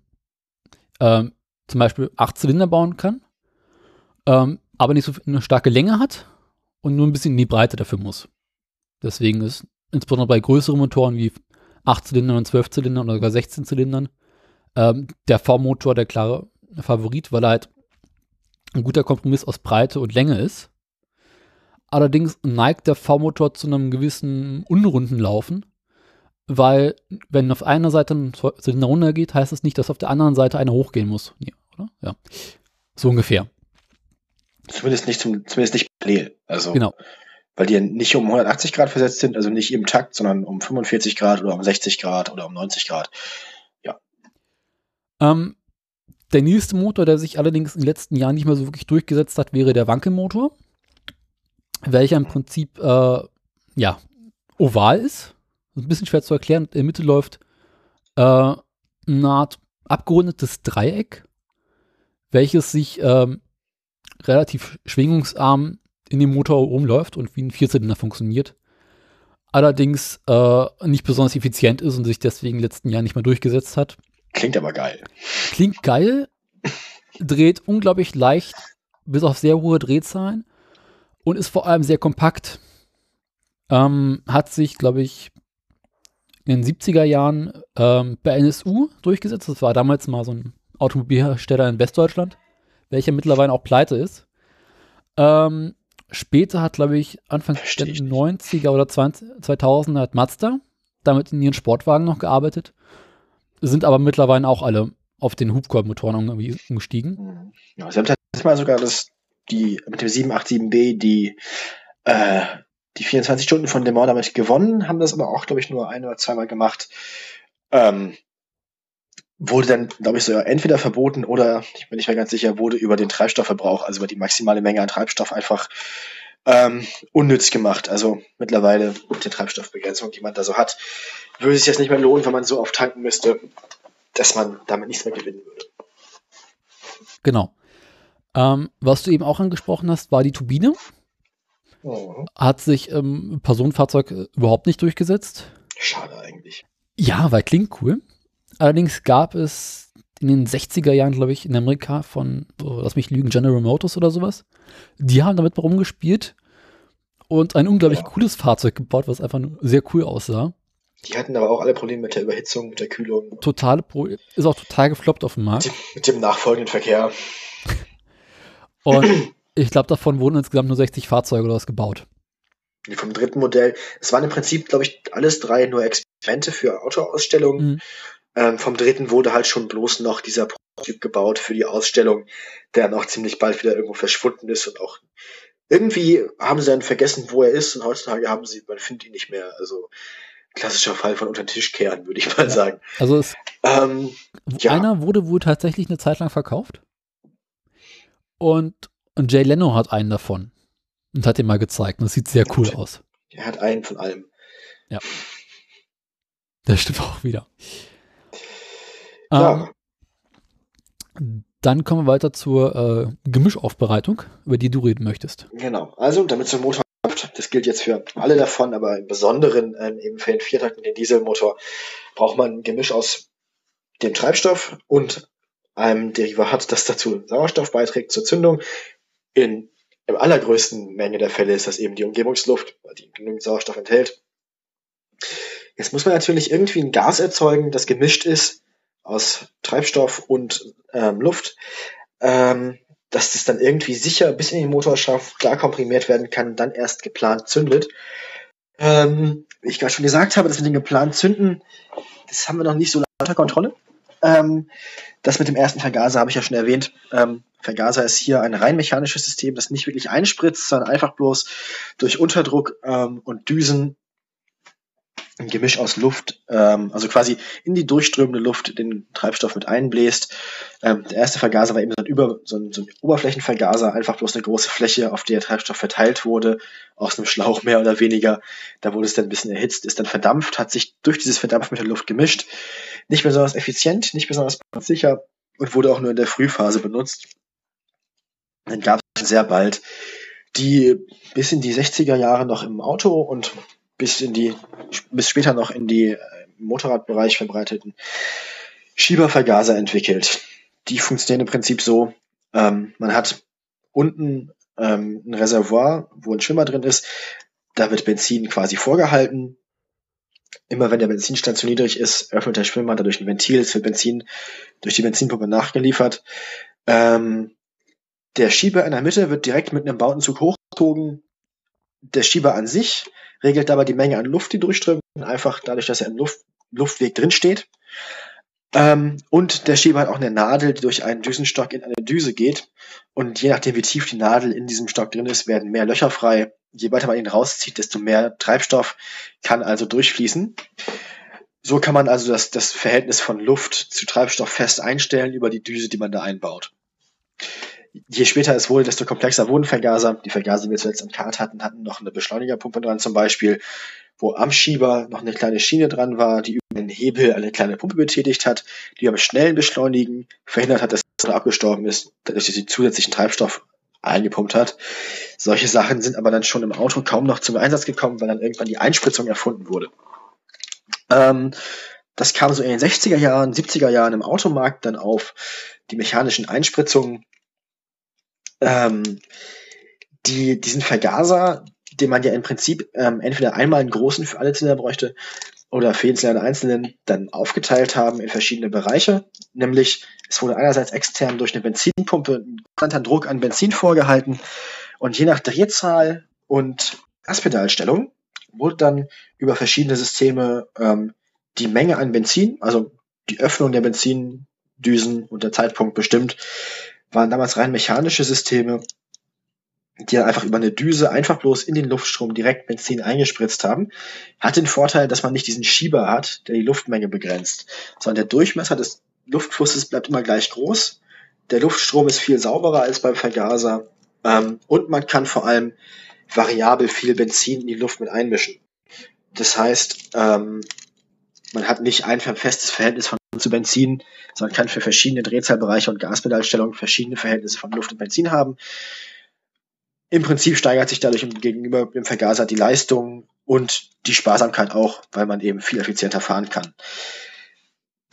ähm, zum Beispiel acht Zylinder bauen kann, ähm, aber nicht so eine starke Länge hat und nur ein bisschen in die Breite dafür muss. Deswegen ist insbesondere bei größeren Motoren wie 8 Zylindern und 12 Zylindern oder sogar 16 Zylindern ähm, der V-Motor der klare Favorit, weil er halt ein guter Kompromiss aus Breite und Länge ist. Allerdings neigt der V-Motor zu einem gewissen unrunden Laufen, weil wenn auf einer Seite ein Zylinder runtergeht, heißt das nicht, dass auf der anderen Seite einer hochgehen muss. Ja, oder? Ja. So ungefähr. Zumindest nicht zum, zumindest nicht parallel. Also, Genau. weil die nicht um 180 Grad versetzt sind, also nicht im Takt, sondern um 45 Grad oder um 60 Grad oder um 90 Grad. Ähm, der nächste Motor, der sich allerdings in den letzten Jahren nicht mehr so wirklich durchgesetzt hat, wäre der Wankelmotor, welcher im Prinzip äh, ja oval ist. Ein bisschen schwer zu erklären. In der Mitte läuft äh, eine Art abgerundetes Dreieck, welches sich ähm, relativ schwingungsarm in den Motor rumläuft und wie ein Vierzylinder funktioniert. Allerdings äh, nicht besonders effizient ist und sich deswegen letzten Jahren nicht mehr durchgesetzt hat. Klingt aber geil. Klingt geil, dreht unglaublich leicht, bis auf sehr hohe Drehzahlen und ist vor allem sehr kompakt. Ähm, hat sich, glaube ich, in den 70er Jahren ähm, bei NSU durchgesetzt. Das war damals mal so ein Automobilhersteller in Westdeutschland, welcher mittlerweile auch pleite ist. Ähm, später hat, glaube ich, Anfang der ich nicht. 90er oder 20, 2000er hat Mazda damit in ihren Sportwagen noch gearbeitet, sind aber mittlerweile auch alle auf den Hubkolbenmotoren irgendwie umgestiegen. Ja, sie haben tatsächlich mal sogar das, die, mit dem 787B die, äh, die 24 Stunden von Le Mans damit gewonnen, haben das aber auch, glaube ich, nur ein oder zweimal gemacht. Ähm, wurde dann, glaube ich, so entweder verboten oder, ich bin nicht mehr ganz sicher, wurde über den Treibstoffverbrauch, also über die maximale Menge an Treibstoff einfach ähm, unnütz gemacht. Also mittlerweile mit der Treibstoffbegrenzung, die man da so hat, würde es sich jetzt nicht mehr lohnen, wenn man so oft tanken müsste, dass man damit nichts mehr gewinnen würde. Genau. Ähm, was du eben auch angesprochen hast, war die Turbine. Mhm. Hat sich im Personenfahrzeug äh, überhaupt nicht durchgesetzt. Schade eigentlich. Ja, weil klingt cool. Allerdings gab es in den 60er Jahren, glaube ich, in Amerika von, oh, lass mich lügen, General Motors oder sowas. Die haben damit rumgespielt und ein unglaublich Ja. cooles Fahrzeug gebaut, was einfach nur sehr cool aussah. Die hatten aber auch alle Probleme mit der Überhitzung, mit der Kühlung, Totale Pro ist auch total gefloppt auf dem Markt. mit dem, mit dem nachfolgenden Verkehr. Und ich glaube, davon wurden insgesamt nur 60 Fahrzeuge oder was gebaut. Die vom dritten Modell. Es waren im Prinzip, glaube ich, alles drei nur Experimente für Autoausstellungen. Mhm. Ähm, vom dritten wurde halt schon bloß noch dieser Prototyp gebaut für die Ausstellung, der dann auch ziemlich bald wieder irgendwo verschwunden ist und auch irgendwie haben sie dann vergessen, wo er ist und heutzutage haben sie, man findet ihn nicht mehr. Also klassischer Fall von unter den Tisch kehren, würde ich mal Ja. sagen. Also es, Ähm, Ja. einer wurde wohl tatsächlich eine Zeit lang verkauft. Und, und Jay Leno hat einen davon. Und hat den mal gezeigt. Und das sieht sehr cool aus. er hat einen von allem. Das stimmt auch wieder. Ja, Ähm, dann kommen wir weiter zur äh, Gemischaufbereitung, über die du reden möchtest. Genau. Also, damit so ein Motor läuft, das gilt jetzt für alle davon, aber im Besonderen ähm, eben für den Viertakt und den Dieselmotor braucht man ein Gemisch aus dem Treibstoff und einem Derivat, das dazu Sauerstoff beiträgt zur Zündung. In im allergrößten Menge der Fälle ist das eben die Umgebungsluft, weil die genügend Sauerstoff enthält. Jetzt muss man natürlich irgendwie ein Gas erzeugen, das gemischt ist aus Treibstoff und ähm, Luft. Ähm, dass das dann irgendwie sicher bis in den Motor schafft, klar komprimiert werden kann, dann erst geplant zündet. Ähm, wie ich gerade schon gesagt habe, das mit dem geplant zünden, das haben wir noch nicht so unter Kontrolle. Ähm, das mit dem ersten Vergaser habe ich ja schon erwähnt. Ähm, Vergaser ist hier ein rein mechanisches System, das nicht wirklich einspritzt, sondern einfach bloß durch Unterdruck ähm, und Düsen ein Gemisch aus Luft, ähm, also quasi in die durchströmende Luft den Treibstoff mit einbläst. Ähm, der erste Vergaser war eben so ein, Über, so, ein, so ein Oberflächenvergaser, einfach bloß eine große Fläche, auf der Treibstoff verteilt wurde, aus einem Schlauch mehr oder weniger. Da wurde es dann ein bisschen erhitzt, ist dann verdampft, hat sich durch dieses Verdampfen mit der Luft gemischt. Nicht besonders effizient, nicht besonders sicher und wurde auch nur in der Frühphase benutzt. Dann gab es sehr bald die bis in die 60er Jahre noch im Auto und bis in die bis später noch in die äh, Motorradbereich verbreiteten Schiebervergaser entwickelt. Die funktionieren im Prinzip so, ähm, man hat unten ähm, ein Reservoir, wo ein Schwimmer drin ist, da wird Benzin quasi vorgehalten. Immer wenn der Benzinstand zu niedrig ist, öffnet der Schwimmer dadurch ein Ventil, es wird Benzin durch die Benzinpumpe nachgeliefert. Ähm, der Schieber in der Mitte wird direkt mit einem Bautenzug hochgezogen der Schieber an sich regelt dabei die Menge an Luft, die durchströmt, einfach dadurch, dass er im Luft, Luftweg drin steht. Ähm, und der Schieber hat auch eine Nadel, die durch einen Düsenstock in eine Düse geht. Und je nachdem, wie tief die Nadel in diesem Stock drin ist, werden mehr Löcher frei. Je weiter man ihn rauszieht, desto mehr Treibstoff kann also durchfließen. So kann man also das, das Verhältnis von Luft zu Treibstoff fest einstellen über die Düse, die man da einbaut. Je später es wurde, desto komplexer wurden Vergaser. Die Vergaser, die wir zuletzt am Kart hatten, hatten noch eine Beschleunigerpumpe dran zum Beispiel, wo am Schieber noch eine kleine Schiene dran war, die über den Hebel eine kleine Pumpe betätigt hat, die beim schnellen Beschleunigen verhindert hat, dass er abgestorben ist, dadurch, dass sie zusätzlichen Treibstoff eingepumpt hat. Solche Sachen sind aber dann schon im Auto kaum noch zum Einsatz gekommen, weil dann irgendwann die Einspritzung erfunden wurde. Ähm, das kam so in den 60er Jahren, 70er Jahren im Automarkt dann auf, die mechanischen Einspritzungen. Ähm, die, diesen Vergaser, den man ja im Prinzip ähm, entweder einmal einen großen für alle Zylinder bräuchte oder für jeden Zylinder einzelnen dann aufgeteilt haben in verschiedene Bereiche. Nämlich, es wurde einerseits extern durch eine Benzinpumpe ein konstanter Druck an Benzin vorgehalten und je nach Drehzahl und Gaspedalstellung wurde dann über verschiedene Systeme ähm, die Menge an Benzin, also die Öffnung der Benzindüsen und der Zeitpunkt bestimmt, waren damals rein mechanische Systeme, die dann einfach über eine Düse einfach bloß in den Luftstrom direkt Benzin eingespritzt haben, hat den Vorteil, dass man nicht diesen Schieber hat, der die Luftmenge begrenzt, sondern der Durchmesser des Luftflusses bleibt immer gleich groß. Der Luftstrom ist viel sauberer als beim Vergaser ähm, und man kann vor allem variabel viel Benzin in die Luft mit einmischen. Das heißt, ähm, man hat nicht ein festes Verhältnis von zu Benzin, sondern kann für verschiedene Drehzahlbereiche und Gaspedalstellungen verschiedene Verhältnisse von Luft und Benzin haben. Im Prinzip steigert sich dadurch gegenüber dem Vergaser die Leistung und die Sparsamkeit auch, weil man eben viel effizienter fahren kann.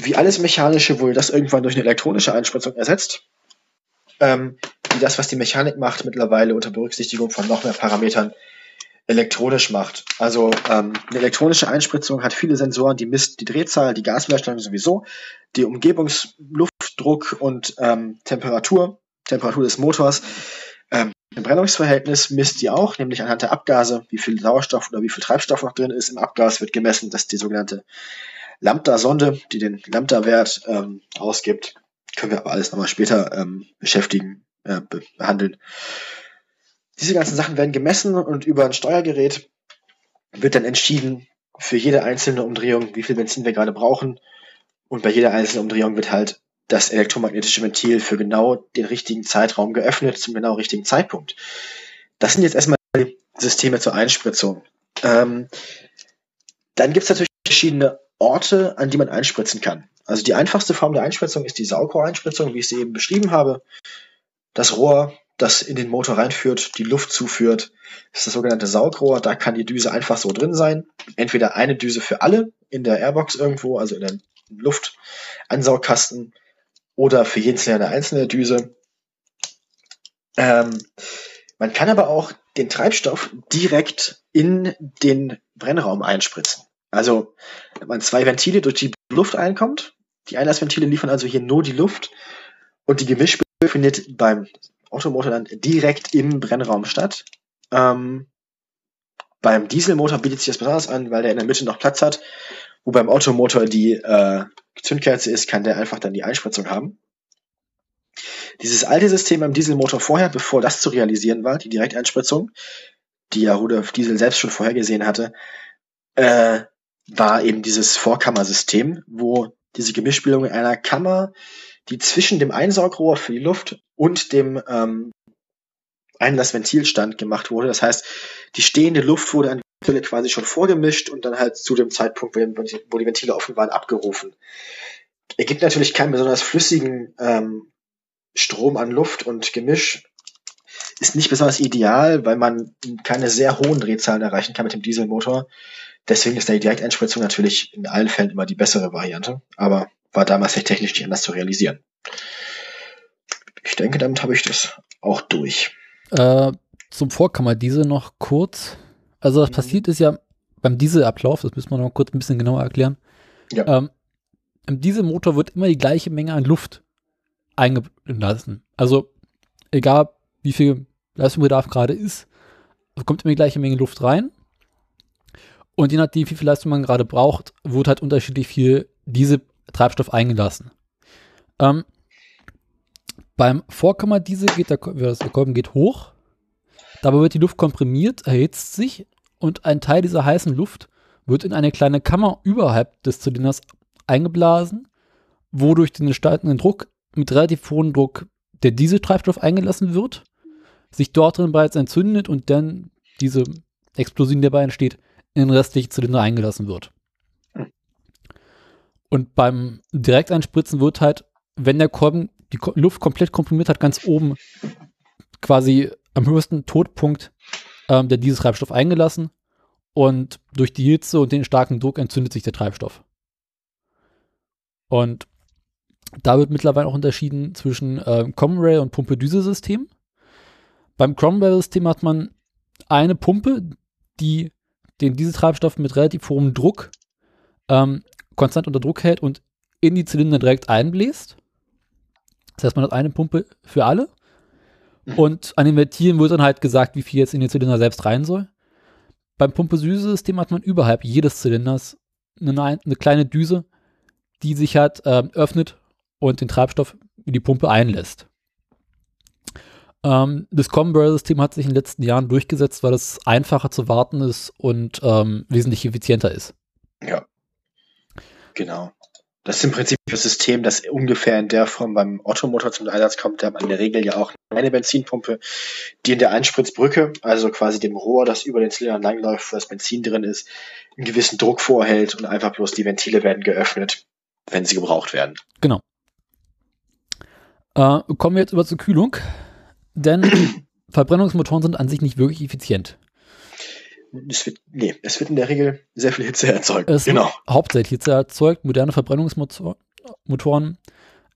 Wie alles Mechanische wurde das irgendwann durch eine elektronische Einspritzung ersetzt, ähm, die das, was die Mechanik macht, mittlerweile unter Berücksichtigung von noch mehr Parametern elektronisch macht. Also ähm, eine elektronische Einspritzung hat viele Sensoren, die misst die Drehzahl, die Gaswiderstand sowieso, die Umgebungsluftdruck und ähm, Temperatur, Temperatur des Motors. Ähm, im Brennungsverhältnis misst die auch, nämlich anhand der Abgase, wie viel Sauerstoff oder wie viel Treibstoff noch drin ist. Im Abgas wird gemessen, dass die sogenannte Lambda-Sonde, die den Lambda-Wert ähm, ausgibt. Können wir aber alles nochmal später ähm, beschäftigen, äh, behandeln. Diese ganzen Sachen werden gemessen und über ein Steuergerät wird dann entschieden für jede einzelne Umdrehung, wie viel Benzin wir gerade brauchen. Und bei jeder einzelnen Umdrehung wird halt das elektromagnetische Ventil für genau den richtigen Zeitraum geöffnet, zum genau richtigen Zeitpunkt. Das sind jetzt erstmal die Systeme zur Einspritzung. Ähm, dann gibt es natürlich verschiedene Orte, an die man einspritzen kann. Also die einfachste Form der Einspritzung ist die Saugrohreinspritzung, wie ich sie eben beschrieben habe. Das Rohr, das in den Motor reinführt, die Luft zuführt, ist das sogenannte Saugrohr. Da kann die Düse einfach so drin sein. Entweder eine Düse für alle in der Airbox irgendwo, also in der Luftansaugkasten oder für jeden eine einzelne Düse. Ähm, man kann aber auch den Treibstoff direkt in den Brennraum einspritzen. Also wenn man zwei Ventile durch die Luft einkommt. Die Einlassventile liefern also hier nur die Luft und die Gemischspülung findet beim Automotor dann direkt im Brennraum statt. Ähm, beim Dieselmotor bietet sich das besonders an, weil der in der Mitte noch Platz hat wo beim Automotor die äh, Zündkerze ist, kann der einfach dann die Einspritzung haben. Dieses alte System beim Dieselmotor vorher, bevor das zu realisieren war, die Direkteinspritzung, die ja Rudolf Diesel selbst schon vorhergesehen hatte, äh, war eben dieses Vorkammersystem, wo diese Gemischbildung in einer Kammer, die zwischen dem Einsaugrohr für die Luft und dem ähm, Einlassventilstand gemacht wurde. Das heißt, die stehende Luft wurde an Ventile quasi schon vorgemischt und dann halt zu dem Zeitpunkt, wo die Ventile offen waren, abgerufen. Er gibt natürlich keinen besonders flüssigen ähm, Strom an Luft und Gemisch. Ist nicht besonders ideal, weil man keine sehr hohen Drehzahlen erreichen kann mit dem Dieselmotor. Deswegen ist die Direkteinspritzung natürlich in allen Fällen immer die bessere Variante, aber war damals technisch nicht anders zu realisieren. Ich denke, damit habe ich das auch durch. Äh, zum Vorkammerdiesel noch kurz. Also was mhm. passiert ist ja beim Dieselablauf, das müssen wir noch kurz ein bisschen genauer erklären. Ja. Ähm, Im Dieselmotor wird immer die gleiche Menge an Luft eingelassen. Also egal wie viel Leistungsbedarf gerade ist, kommt immer die gleiche Menge Luft rein. Und je nachdem, wie viel Leistung man gerade braucht, wird halt unterschiedlich viel diese Treibstoff eingelassen. Ähm, beim Vorkammerdiesel geht der, der Kolben geht hoch, dabei wird die Luft komprimiert, erhitzt sich und ein Teil dieser heißen Luft wird in eine kleine Kammer überhalb des Zylinders eingeblasen, wo durch den steigenden Druck mit relativ hohem Druck der Dieseltreibstoff eingelassen wird, sich dort drin bereits entzündet und dann diese Explosion, die dabei entsteht, in den restlichen Zylinder eingelassen wird. Und beim Direkteinspritzen wird halt, wenn der Kolben die Luft komplett komprimiert hat, ganz oben quasi am höchsten Todpunkt ähm, der Dieseltreibstoff eingelassen und durch die Hitze und den starken Druck entzündet sich der Treibstoff. Und da wird mittlerweile auch unterschieden zwischen äh, Common Rail und Pumpe-Düse-System. Beim Common Rail-System hat man eine Pumpe, die den Dieseltreibstoff mit relativ hohem Druck ähm, konstant unter Druck hält und in die Zylinder direkt einbläst. Das heißt, man hat eine Pumpe für alle. Mhm. Und an den Ventilen wird dann halt gesagt, wie viel jetzt in den Zylinder selbst rein soll. Beim Pumpe-Süße-System hat man überhalb jedes Zylinders eine, eine kleine Düse, die sich halt äh, öffnet und den Treibstoff in die Pumpe einlässt. Ähm, das Combo-System hat sich in den letzten Jahren durchgesetzt, weil es einfacher zu warten ist und ähm, wesentlich effizienter ist. Ja. Genau. Das ist im Prinzip das System, das ungefähr in der Form beim Ottomotor zum Einsatz kommt. Da hat man in der Regel ja auch eine Benzinpumpe, die in der Einspritzbrücke, also quasi dem Rohr, das über den Zylinder langläuft, wo das Benzin drin ist, einen gewissen Druck vorhält und einfach bloß die Ventile werden geöffnet, wenn sie gebraucht werden. Genau. Äh, kommen wir jetzt über zur Kühlung, denn Verbrennungsmotoren sind an sich nicht wirklich effizient. Es wird, nee, es wird in der Regel sehr viel Hitze erzeugt. Es genau. hauptsächlich Hitze erzeugt. Moderne Verbrennungsmotoren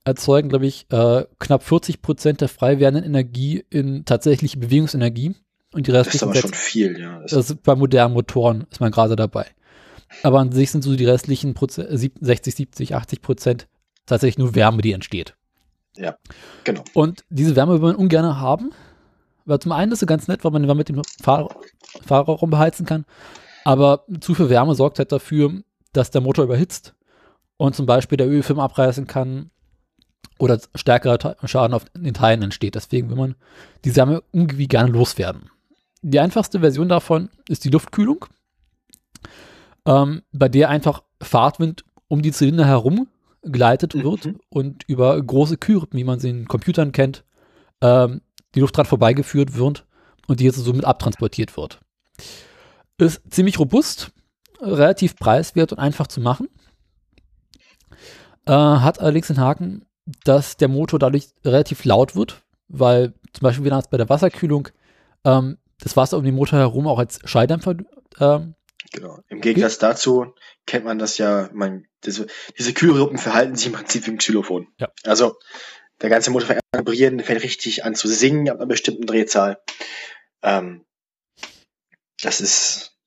erzeugen, glaube ich, äh, knapp 40 Prozent der frei werdenden Energie in tatsächliche Bewegungsenergie. Und die restlichen. Das ist aber schon viel, ja. Das, das ist bei modernen Motoren ist man gerade dabei. Aber an sich sind so die restlichen Proze 60, 70, 80 Prozent tatsächlich nur Wärme, die entsteht. Ja, genau. Und diese Wärme will man ungern haben, weil zum einen ist es ganz nett, weil man die mit dem Fahr Fahrerraum beheizen kann, aber zu viel Wärme sorgt halt dafür, dass der Motor überhitzt und zum Beispiel der Ölfilm abreißen kann oder stärkerer Schaden auf den Teilen entsteht. Deswegen will man die Wärme irgendwie gerne loswerden. Die einfachste Version davon ist die Luftkühlung, ähm, bei der einfach Fahrtwind um die Zylinder herum geleitet mhm. wird und über große Kühlrippen, wie man sie in Computern kennt, ähm, die Luft dran vorbeigeführt wird und die jetzt somit abtransportiert wird. Ist ziemlich robust, relativ preiswert und einfach zu machen. Äh, hat allerdings den Haken, dass der Motor dadurch relativ laut wird, weil zum Beispiel wie bei der Wasserkühlung ähm, das Wasser um den Motor herum auch als Schalldämpfer ähm, Genau. Im Gegensatz dazu kennt man das ja, man, diese, diese Kühlrippen verhalten sich im Prinzip wie ein Xylophon. Ja. Also der ganze Motor fängt an zu vibrieren, fängt richtig an zu singen ab einer bestimmten Drehzahl. Ähm, das ist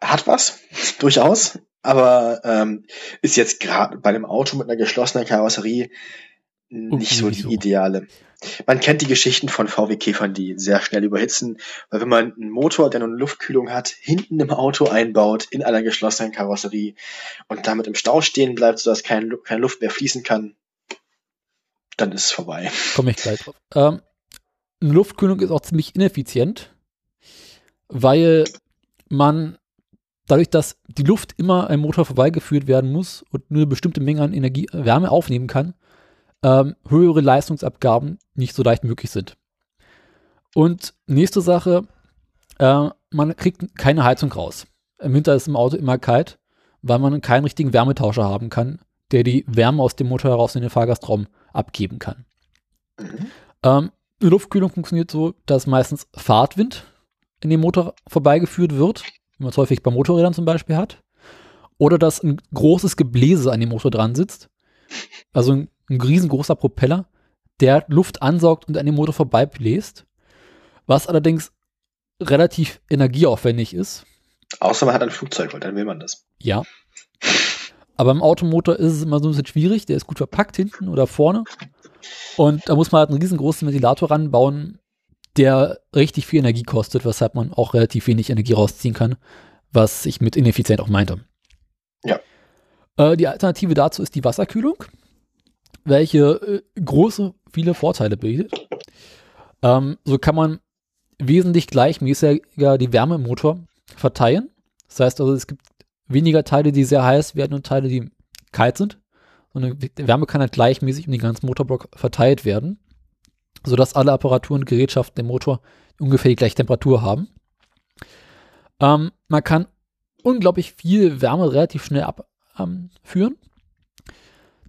hat was, durchaus, aber ähm, ist jetzt gerade bei einem Auto mit einer geschlossenen Karosserie nicht so die so. ideale. Man kennt die Geschichten von VW-Käfern, die sehr schnell überhitzen, weil wenn man einen Motor, der nur eine Luftkühlung hat, hinten im Auto einbaut, in einer geschlossenen Karosserie und damit im Stau stehen bleibt, sodass kein, keine Luft mehr fließen kann, dann ist es vorbei. Komme ich gleich drauf. Ähm, eine Luftkühlung ist auch ziemlich ineffizient, weil man dadurch, dass die Luft immer am Motor vorbeigeführt werden muss und nur eine bestimmte Menge an Energie, Wärme aufnehmen kann, ähm, höhere Leistungsabgaben nicht so leicht möglich sind. Und nächste Sache, äh, man kriegt keine Heizung raus. Im Winter ist im Auto immer kalt, weil man keinen richtigen Wärmetauscher haben kann, der die Wärme aus dem Motor heraus in den Fahrgastraum abgeben kann. Mhm. Ähm, die Luftkühlung funktioniert so, dass meistens Fahrtwind in dem Motor vorbeigeführt wird, wie man es häufig bei Motorrädern zum Beispiel hat, oder dass ein großes Gebläse an dem Motor dran sitzt, also ein ein riesengroßer Propeller, der Luft ansaugt und an dem Motor vorbeibläst, was allerdings relativ energieaufwendig ist. Außer man hat ein Flugzeug, weil dann will man das. Ja. Aber im Automotor ist es immer so ein bisschen schwierig, der ist gut verpackt hinten oder vorne. Und da muss man halt einen riesengroßen Ventilator ranbauen, der richtig viel Energie kostet, weshalb man auch relativ wenig Energie rausziehen kann, was ich mit ineffizient auch meinte. Ja. Äh, die Alternative dazu ist die Wasserkühlung, welche äh, große, viele Vorteile bietet. Ähm, so kann man wesentlich gleichmäßiger die Wärme im Motor verteilen. Das heißt also, es gibt weniger Teile, die sehr heiß werden und Teile, die kalt sind. Und die Wärme kann halt gleichmäßig um den ganzen Motorblock verteilt werden, sodass alle Apparaturen und Gerätschaften im Motor ungefähr die gleiche Temperatur haben. Ähm, man kann unglaublich viel Wärme relativ schnell abführen. Ähm,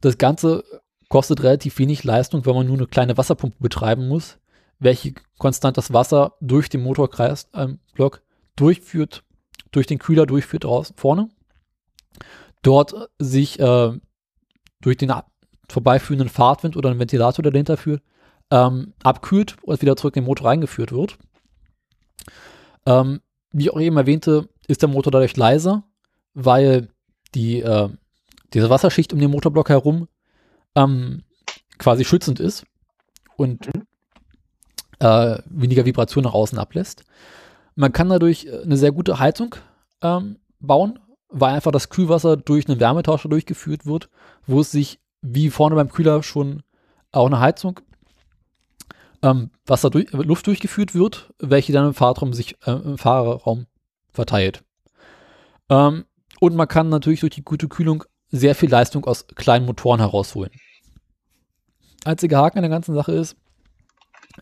das Ganze kostet relativ wenig Leistung, wenn man nur eine kleine Wasserpumpe betreiben muss, welche konstant das Wasser durch den Motorkreisblock ähm, durchführt, durch den Kühler durchführt raus, vorne. Dort sich äh, durch den vorbeiführenden Fahrtwind oder einen Ventilator, der dahinter führt, ähm, abkühlt und wieder zurück in den Motor reingeführt wird. Ähm, wie ich auch eben erwähnte, ist der Motor dadurch leiser, weil die, äh, diese Wasserschicht um den Motorblock herum ähm, quasi schützend ist und mhm. äh, weniger Vibration nach außen ablässt. Man kann dadurch äh, eine sehr gute Heizung ähm, bauen, weil einfach das Kühlwasser durch einen Wärmetauscher durchgeführt wird, wo es sich wie vorne beim Kühler schon auch eine Heizung ähm, Wasser durch, Luft durchgeführt wird, welche dann im Fahrraum sich äh, im Fahrerraum verteilt. Ähm, und man kann natürlich durch die gute Kühlung sehr viel Leistung aus kleinen Motoren herausholen. Einziger Haken an der ganzen Sache ist,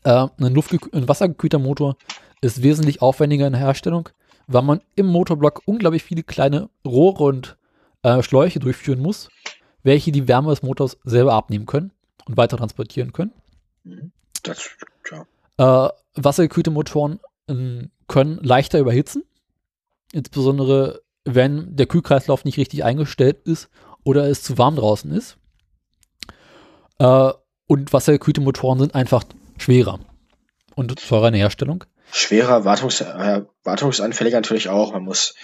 äh, ein, Luft ein wassergekühlter Motor ist wesentlich aufwendiger in der Herstellung, weil man im Motorblock unglaublich viele kleine Rohre und äh, Schläuche durchführen muss, welche die Wärme des Motors selber abnehmen können und weiter transportieren können. Mhm. Das, ja. Äh, wassergekühlte Motoren äh, können leichter überhitzen, insbesondere wenn der Kühlkreislauf nicht richtig eingestellt ist oder es zu warm draußen ist. Äh, und wassergekühlte Motoren sind einfach schwerer und teurer in der Herstellung. Schwerer, wartungs äh, wartungsanfälliger natürlich auch. Man muss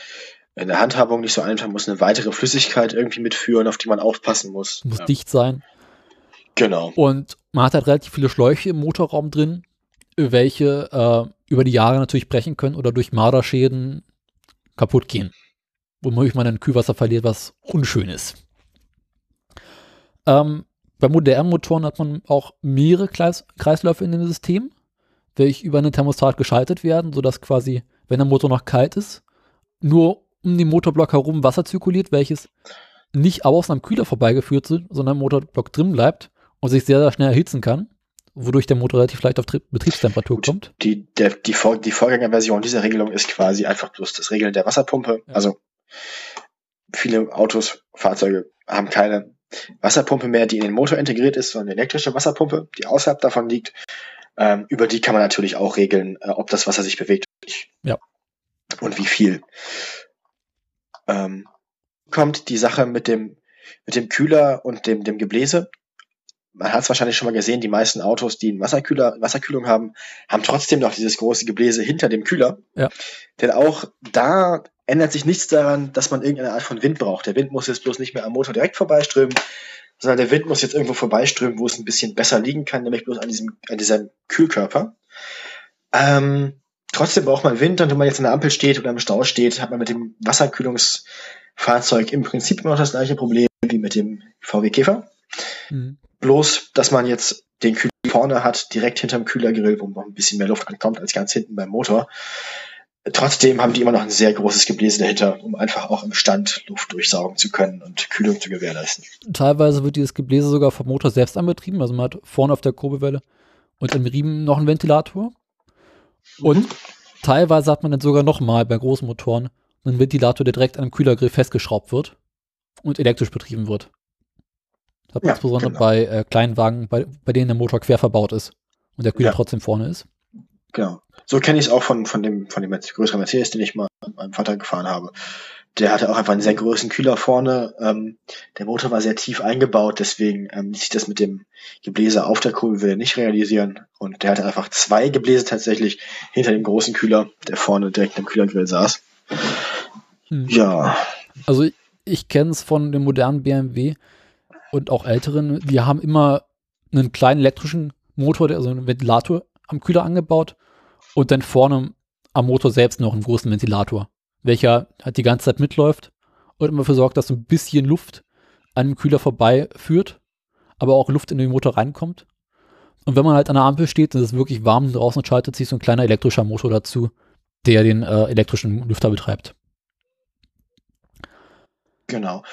in der Handhabung nicht so einfach, man muss eine weitere Flüssigkeit irgendwie mitführen, auf die man aufpassen muss. Muss ja. dicht sein. Genau. Und man hat halt relativ viele Schläuche im Motorraum drin, welche äh, über die Jahre natürlich brechen können oder durch Marderschäden kaputt gehen. Womöglich man dann Kühlwasser verliert, was unschön ist. Ähm, bei modernen Motoren hat man auch mehrere Kreis Kreisläufe in dem System, welche über einen Thermostat geschaltet werden, sodass quasi, wenn der Motor noch kalt ist, nur um den Motorblock herum Wasser zirkuliert, welches nicht außen am Kühler vorbeigeführt wird, sondern im Motorblock drin bleibt und sich sehr, sehr schnell erhitzen kann, wodurch der Motor relativ leicht auf Tri Betriebstemperatur Gut, kommt. Die, der, die, Vor die Vorgängerversion dieser Regelung ist quasi einfach bloß das Regeln der Wasserpumpe. Ja. Also viele Autos, Fahrzeuge haben keine Wasserpumpe mehr, die in den Motor integriert ist, sondern eine elektrische Wasserpumpe, die außerhalb davon liegt. Ähm, über die kann man natürlich auch regeln, äh, ob das Wasser sich bewegt oder nicht. Ja. Und wie viel. Ähm, kommt die Sache mit dem, mit dem Kühler und dem, dem Gebläse. Man hat es wahrscheinlich schon mal gesehen, die meisten Autos, die einen Wasserkühler, Wasserkühlung haben, haben trotzdem noch dieses große Gebläse hinter dem Kühler. Ja. Denn auch da ändert sich nichts daran, dass man irgendeine Art von Wind braucht. Der Wind muss jetzt bloß nicht mehr am Motor direkt vorbeiströmen, sondern der Wind muss jetzt irgendwo vorbeiströmen, wo es ein bisschen besser liegen kann, nämlich bloß an diesem, an diesem Kühlkörper. Ähm, trotzdem braucht man Wind und wenn man jetzt an der Ampel steht oder im Stau steht, hat man mit dem Wasserkühlungsfahrzeug im Prinzip immer noch das gleiche Problem wie mit dem VW Käfer. Mhm. Bloß, dass man jetzt den Kühler vorne hat, direkt hinterm Kühlergrill, wo noch ein bisschen mehr Luft ankommt als ganz hinten beim Motor. Trotzdem haben die immer noch ein sehr großes Gebläse dahinter, um einfach auch im Stand Luft durchsaugen zu können und Kühlung zu gewährleisten. Teilweise wird dieses Gebläse sogar vom Motor selbst angetrieben. Also man hat vorne auf der Kurbelwelle und im Riemen noch einen Ventilator. Und mhm. teilweise hat man dann sogar nochmal bei großen Motoren einen Ventilator, der direkt an einem Kühlergrill festgeschraubt wird und elektrisch betrieben wird. Das hat man ja, insbesondere genau. bei äh, kleinen Wagen, bei, bei denen der Motor quer verbaut ist und der Kühler ja. trotzdem vorne ist. Genau. So kenne ich es auch von, von dem, von dem größeren Mercedes, den ich mal mit meinem Vater gefahren habe. Der hatte auch einfach einen sehr großen Kühler vorne. Ähm, der Motor war sehr tief eingebaut, deswegen ähm, ließ sich das mit dem Gebläse auf der Kurbelwelle nicht realisieren. Und der hatte einfach zwei Gebläse tatsächlich hinter dem großen Kühler, der vorne direkt im Kühlergrill saß. Hm. Ja. Also ich, ich kenne es von dem modernen BMW und auch älteren, die haben immer einen kleinen elektrischen Motor, also einen Ventilator am Kühler angebaut Und dann vorne am Motor selbst noch einen großen Ventilator, welcher halt die ganze Zeit mitläuft und immer dafür sorgt, dass so ein bisschen Luft an dem Kühler vorbei führt, aber auch Luft in den Motor reinkommt. Und wenn man halt an der Ampel steht und es ist wirklich warm draußen, schaltet sich so ein kleiner elektrischer Motor dazu, der den äh, elektrischen Lüfter betreibt. Genau.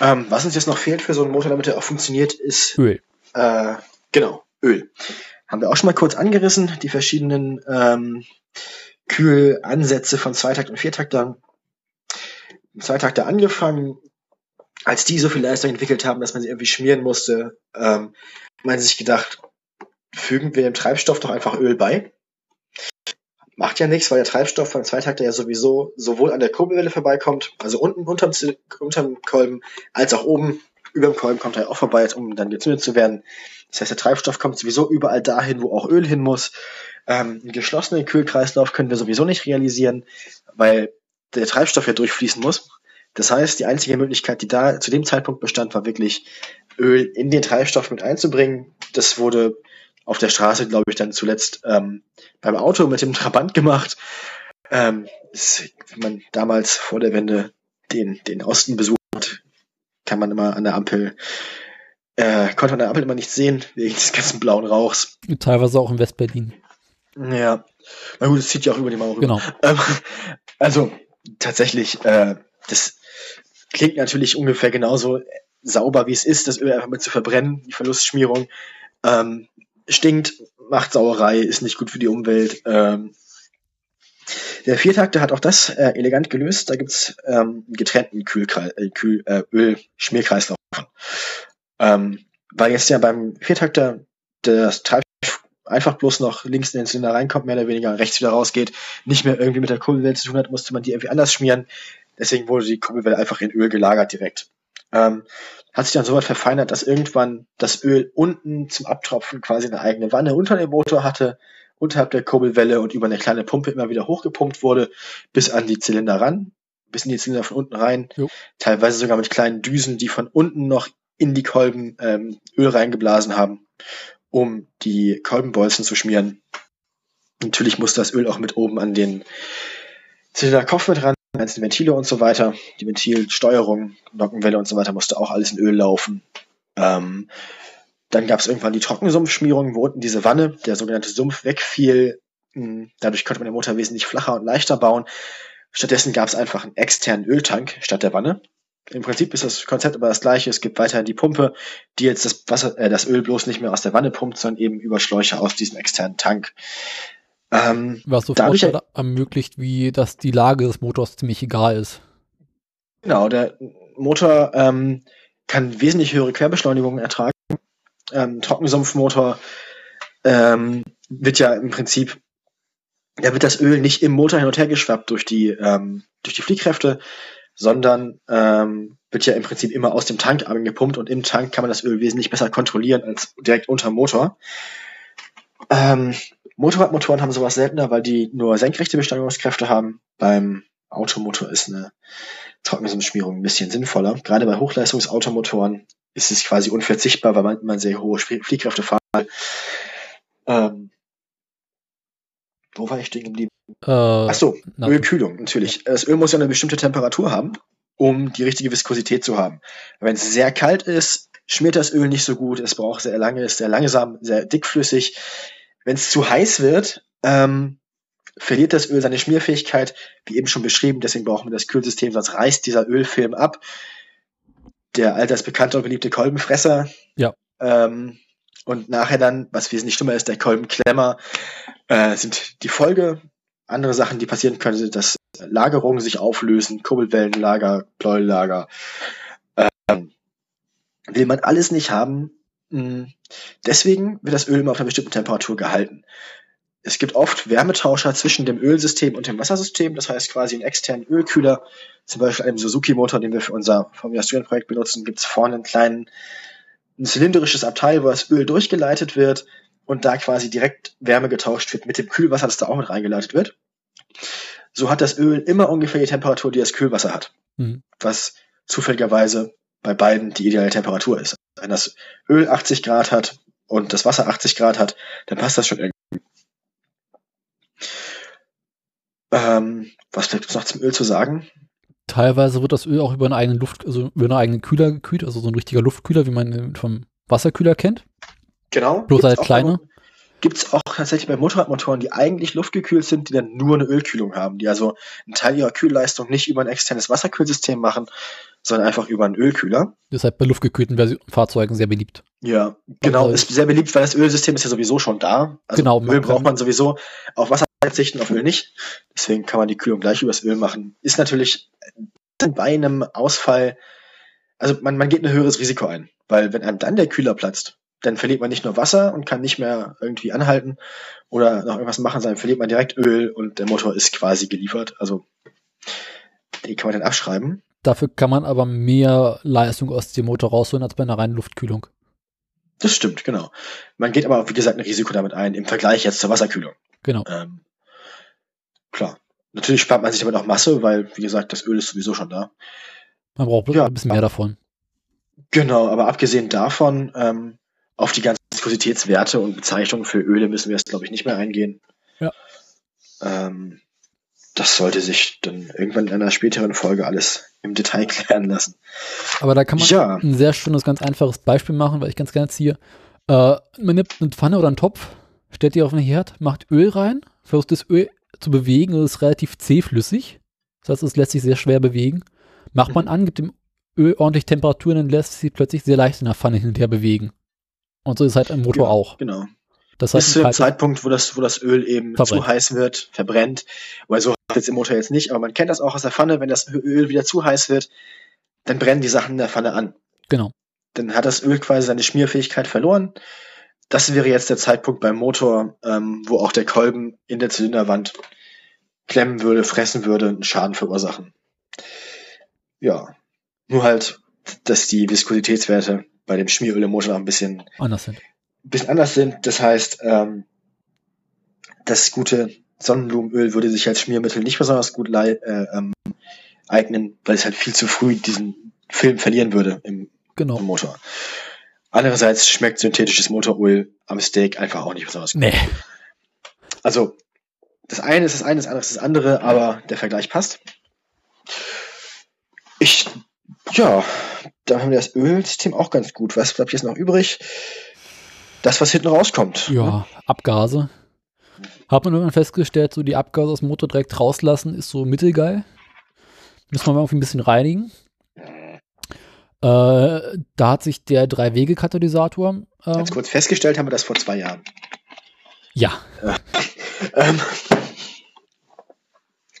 Ähm, was uns jetzt noch fehlt für so einen Motor, damit er auch funktioniert, ist Öl. Äh, genau, Öl. Haben wir auch schon mal kurz angerissen, die verschiedenen ähm, Kühlansätze von Zweitakt und Viertaktern. Zweitakter angefangen, als die so viel Leistung entwickelt haben, dass man sie irgendwie schmieren musste, ähm, man sich gedacht, fügen wir dem Treibstoff doch einfach Öl bei. Macht ja nichts, weil der Treibstoff von Zweitakter ja sowieso sowohl an der Kurbelwelle vorbeikommt, also unten unterm, unterm Kolben, als auch oben über dem Kolben kommt er auch vorbei, um dann gezündet zu werden. Das heißt, der Treibstoff kommt sowieso überall dahin, wo auch Öl hin muss. Ähm, einen geschlossenen Kühlkreislauf können wir sowieso nicht realisieren, weil der Treibstoff ja durchfließen muss. Das heißt, die einzige Möglichkeit, die da zu dem Zeitpunkt bestand, war wirklich Öl in den Treibstoff mit einzubringen. Das wurde auf der Straße, glaube ich, dann zuletzt ähm, beim Auto mit dem Trabant gemacht. Ähm, wenn man damals vor der Wende den, den Osten besucht hat, kann man immer an der Ampel, äh, konnte man an der Ampel immer nicht sehen, wegen des ganzen blauen Rauchs. Teilweise auch in Westberlin. Ja. Na gut, es zieht ja auch über die Mauer rüber. Genau. Ähm, also, tatsächlich, äh, das klingt natürlich ungefähr genauso sauber, wie es ist, das Öl einfach mit zu verbrennen, die Verlustschmierung. Ähm, stinkt, macht Sauerei, ist nicht gut für die Umwelt. Ähm, der Viertakter hat auch das äh, elegant gelöst. Da gibt's ähm, getrennten Kühlkreis, äh, Kühl, äh, Öl-Schmierkreislauf. Ähm, weil jetzt ja beim Viertakter das Treibstoff einfach bloß noch links in den Zylinder reinkommt, mehr oder weniger rechts wieder rausgeht, nicht mehr irgendwie mit der Kurbelwelle zu tun hat, musste man die irgendwie anders schmieren. Deswegen wurde die Kurbelwelle einfach in Öl gelagert direkt. Ähm, hat sich dann so weit verfeinert, dass irgendwann das Öl unten zum Abtropfen quasi eine eigene Wanne unter dem Motor hatte, unterhalb der Kurbelwelle und über eine kleine Pumpe immer wieder hochgepumpt wurde, bis an die Zylinder ran, bis in die Zylinder von unten rein. Jo. Teilweise sogar mit kleinen Düsen, die von unten noch in die Kolben ähm, Öl reingeblasen haben, um die Kolbenbolzen zu schmieren. Natürlich muss das Öl auch mit oben an den Zylinderkopf mit ran, ganzen Ventile und so weiter, die Ventilsteuerung, Nockenwelle und so weiter, musste auch alles in Öl laufen. Ähm, dann gab es irgendwann die Trockensumpfschmierung, wo unten diese Wanne, der sogenannte Sumpf, wegfiel. Hm, dadurch konnte man den Motor wesentlich flacher und leichter bauen. Stattdessen gab es einfach einen externen Öltank statt der Wanne. Im Prinzip ist das Konzept aber das gleiche. Es gibt weiterhin die Pumpe, die jetzt das Wasser, äh, das Öl bloß nicht mehr aus der Wanne pumpt, sondern eben über Schläuche aus diesem externen Tank. Ähm, Was so Vorteile ermöglicht, wie dass die Lage des Motors ziemlich egal ist. Genau, der Motor ähm, kann wesentlich höhere Querbeschleunigungen ertragen. Ähm, Trockensumpfmotor ähm, wird ja im Prinzip, da wird das Öl nicht im Motor hin und her geschwappt durch die, ähm, durch die Fliehkräfte, sondern ähm, wird ja im Prinzip immer aus dem Tank angepumpt und im Tank kann man das Öl wesentlich besser kontrollieren als direkt unter Motor. Ähm, Motorradmotoren haben sowas seltener, weil die nur senkrechte Beschleunigungskräfte haben. Beim Automotor ist eine Trockensumpfschmierung ein bisschen sinnvoller. Gerade bei Hochleistungsautomotoren ist es quasi unverzichtbar, weil man, man sehr hohe Fliehkräfte fahren will. Ähm, wo war ich stehen geblieben? Äh, Achso, Ölkühlung, natürlich. Das Öl muss ja eine bestimmte Temperatur haben, um die richtige Viskosität zu haben. Wenn es sehr kalt ist, schmiert das Öl nicht so gut, es braucht sehr lange, ist sehr langsam, sehr dickflüssig. Wenn es zu heiß wird, ähm, verliert das Öl seine Schmierfähigkeit, wie eben schon beschrieben, deswegen brauchen wir das Kühlsystem, sonst reißt dieser Ölfilm ab. Der allseits bekannte und beliebte Kolbenfresser. Ja. Ähm, und nachher dann, was wesentlich schlimmer ist, der Kolbenklemmer, äh, sind die Folge. Andere Sachen, die passieren können, sind, dass Lagerungen sich auflösen, Kurbelwellenlager, Pleuellager. Ähm, will man alles nicht haben, hm. Deswegen wird das Öl immer auf einer bestimmten Temperatur gehalten. Es gibt oft Wärmetauscher zwischen dem Ölsystem und dem Wassersystem, das heißt quasi einen externen Ölkühler. Zum Beispiel einem Suzuki-Motor, den wir für unser Formula Student Projekt benutzen, gibt es vorne einen kleinen, ein zylindrisches Abteil, wo das Öl durchgeleitet wird und da quasi direkt Wärme getauscht wird mit dem Kühlwasser, das da auch mit reingeleitet wird. So hat das Öl immer ungefähr die Temperatur, die das Kühlwasser hat. Mhm. Was zufälligerweise bei beiden die ideale Temperatur ist. Wenn das Öl 80 Grad hat und das Wasser 80 Grad hat, dann passt das schon irgendwie. Ähm, was bleibt noch zum Öl zu sagen? Teilweise wird das Öl auch über einen eigenen Luft, also über einen eigenen Kühler gekühlt, also so ein richtiger Luftkühler, wie man ihn vom Wasserkühler kennt. Genau. Bloß halt kleiner. Gibt es auch tatsächlich bei Motorradmotoren, die eigentlich luftgekühlt sind, die dann nur eine Ölkühlung haben, die also einen Teil ihrer Kühlleistung nicht über ein externes Wasserkühlsystem machen, sondern einfach über einen Ölkühler. Halt bei luftgekühlten Versi- Fahrzeugen sehr beliebt. Ja, genau. Also- ist sehr beliebt, weil das Ölsystem ist ja sowieso schon da. Also Genau, Öl braucht man sowieso. Auf Wasser verzichten, auf Öl nicht. Deswegen kann man die Kühlung gleich übers Öl machen. Ist natürlich bei einem Ausfall, also man, man geht ein höheres Risiko ein. Weil wenn einem dann der Kühler platzt, dann verliert man nicht nur Wasser und kann nicht mehr irgendwie anhalten oder noch irgendwas machen, sondern verliert man direkt Öl und der Motor ist quasi geliefert. Also den kann man dann abschreiben. Dafür kann man aber mehr Leistung aus dem Motor rausholen als bei einer reinen Luftkühlung. Das stimmt, genau. Man geht aber, wie gesagt, ein Risiko damit ein, im Vergleich jetzt zur Wasserkühlung. Genau. Ähm, klar. Natürlich spart man sich damit auch Masse, weil, wie gesagt, das Öl ist sowieso schon da. Man braucht bloß Ja. ein bisschen mehr davon. Genau, aber abgesehen davon, ähm, auf die ganzen Viskositätswerte und Bezeichnungen für Öle müssen wir jetzt, glaube ich, nicht mehr eingehen. Ja. Ähm, das sollte sich dann irgendwann in einer späteren Folge alles im Detail klären lassen. Aber da kann man Ja. ein sehr schönes, ganz einfaches Beispiel machen, weil ich ganz gerne ziehe. Äh, man nimmt eine Pfanne oder einen Topf, stellt die auf den Herd, macht Öl rein, versucht das Öl zu bewegen und es ist relativ zähflüssig. Das heißt, es lässt sich sehr schwer bewegen. Macht man Mhm. an, gibt dem Öl ordentlich Temperatur, dann lässt es sich plötzlich sehr leicht in der Pfanne hin und her bewegen. Und so ist halt im Motor Ja, auch. Genau. Das Bis heißt, zu dem ein kaltes- Zeitpunkt, wo das, wo das Öl eben Verbrennt. zu heiß wird, verbrennt. Weil so jetzt im Motor jetzt nicht, aber man kennt das auch aus der Pfanne, wenn das Öl wieder zu heiß wird, dann brennen die Sachen in der Pfanne an. genau. Dann hat das Öl quasi seine Schmierfähigkeit verloren. Das wäre jetzt der Zeitpunkt beim Motor, ähm, wo auch der Kolben in der Zylinderwand klemmen würde, fressen würde, einen Schaden verursachen. Ja. Nur halt, dass die Viskositätswerte bei dem Schmieröl im Motor noch ein bisschen Anders sind. bisschen anders sind. Das heißt, ähm, das gute Sonnenblumenöl würde sich als Schmiermittel nicht besonders gut äh, ähm, eignen, weil es halt viel zu früh diesen Film verlieren würde im, im Genau. Motor. Andererseits schmeckt synthetisches Motoröl am Steak einfach auch nicht besonders gut. Nee. Also, das eine ist das eine, das andere ist das andere, aber der Vergleich passt. Ich, ja, da haben wir das Ölsystem auch ganz gut. Was bleibt jetzt noch übrig? Das, was hinten rauskommt. Ja, Abgase. Hat man irgendwann festgestellt, so die Abgase aus dem Motor direkt rauslassen, ist so mittelgeil. Müssen wir mal irgendwie ein bisschen reinigen. Äh, da hat sich der Drei-Wege-Katalysator. Äh, Ganz kurz festgestellt haben wir das vor zwei Jahren. ja, Ähm,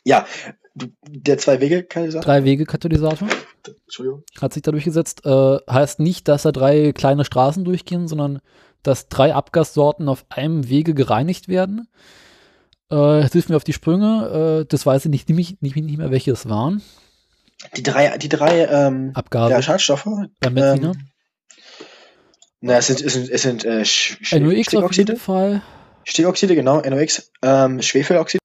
ja, der Zwei-Wege-Katalysator. Drei-Wege-Katalysator. Hat sich da durchgesetzt. Äh, heißt nicht, dass da drei kleine Straßen durchgehen, sondern dass drei Abgassorten auf einem Wege gereinigt werden. Äh, jetzt hilft mir auf die Sprünge. Äh, das weiß ich nicht, nicht, nicht, nicht mehr, welche es waren. Die drei, die drei ähm, Abgase ja, Schadstoffe. beim Benziner. Ähm, na, es sind, es sind, es sind äh, Sch NOx auf Stickoxide. jeden Fall. Stickoxide, genau, NOx, ähm, Schwefeloxid,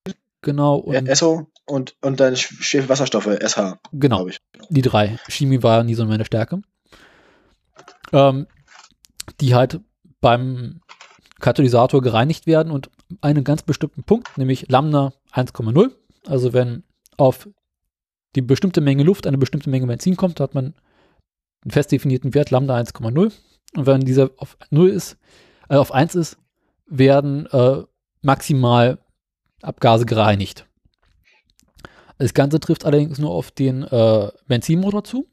Genau. Und, äh, SO und, und dann Sch- Schwefelwasserstoffe, SH, genau. Die drei. Chemie war nie so meine Stärke. Ähm, die halt beim Katalysator gereinigt werden und einen ganz bestimmten Punkt, nämlich Lambda 1,0. Also wenn auf die bestimmte Menge Luft eine bestimmte Menge Benzin kommt, hat man einen fest definierten Wert Lambda 1,0. Und wenn dieser auf 0 ist, äh, auf 1 ist, werden äh, maximal Abgase gereinigt. Das Ganze trifft allerdings nur auf den äh, Benzinmotor zu.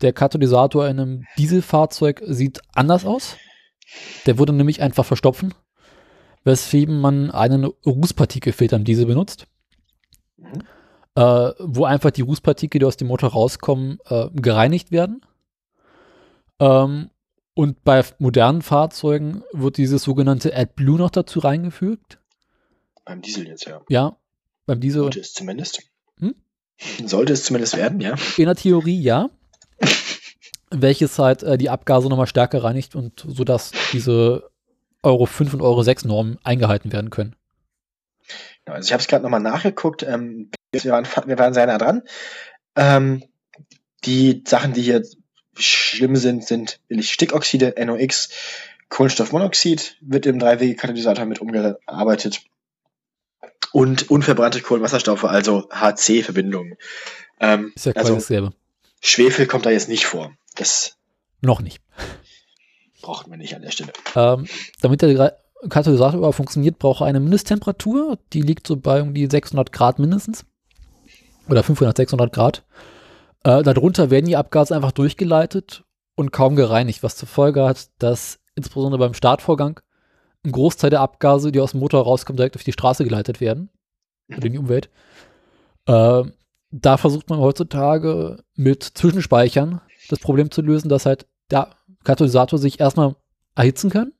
Der Katalysator in einem Dieselfahrzeug sieht anders aus. Der würde nämlich einfach verstopfen, weswegen man einen Rußpartikelfilter im Diesel benutzt, Mhm. äh, wo einfach die Rußpartikel, die aus dem Motor rauskommen, äh, gereinigt werden. Ähm, und bei modernen Fahrzeugen wird dieses sogenannte AdBlue noch dazu reingefügt. Beim Diesel jetzt, ja. Ja, beim Diesel. Sollte es zumindest. Sollte es zumindest werden, ja. In der Theorie ja. welches halt äh, die Abgase nochmal stärker reinigt und sodass diese Euro 5 und Euro 6 Normen eingehalten werden können. Ja, Also ich habe es gerade nochmal nachgeguckt. Ähm, wir, waren, wir waren sehr nah dran. Ähm, die Sachen, die hier schlimm sind, sind Stickoxide, NOx, Kohlenstoffmonoxid, wird im Drei-Wege-Katalysator mit umgearbeitet. Und unverbrannte Kohlenwasserstoffe, also HC-Verbindungen. Ähm, Ist ja quasi also dasselbe. Schwefel kommt da jetzt nicht vor. Das Noch nicht. braucht man nicht an der Stelle. Ähm, damit der Katalysator aber funktioniert, braucht er eine Mindesttemperatur. Die liegt so bei um die 600 Grad mindestens. Oder 500, 600 Grad. Äh, darunter werden die Abgase einfach durchgeleitet und kaum gereinigt, was zur Folge hat, dass insbesondere beim Startvorgang ein Großteil der Abgase, die aus dem Motor rauskommen, direkt auf die Straße geleitet werden. Oder in die Umwelt. Äh, da versucht man heutzutage mit Zwischenspeichern das Problem zu lösen, dass halt der Katalysator sich erstmal erhitzen kann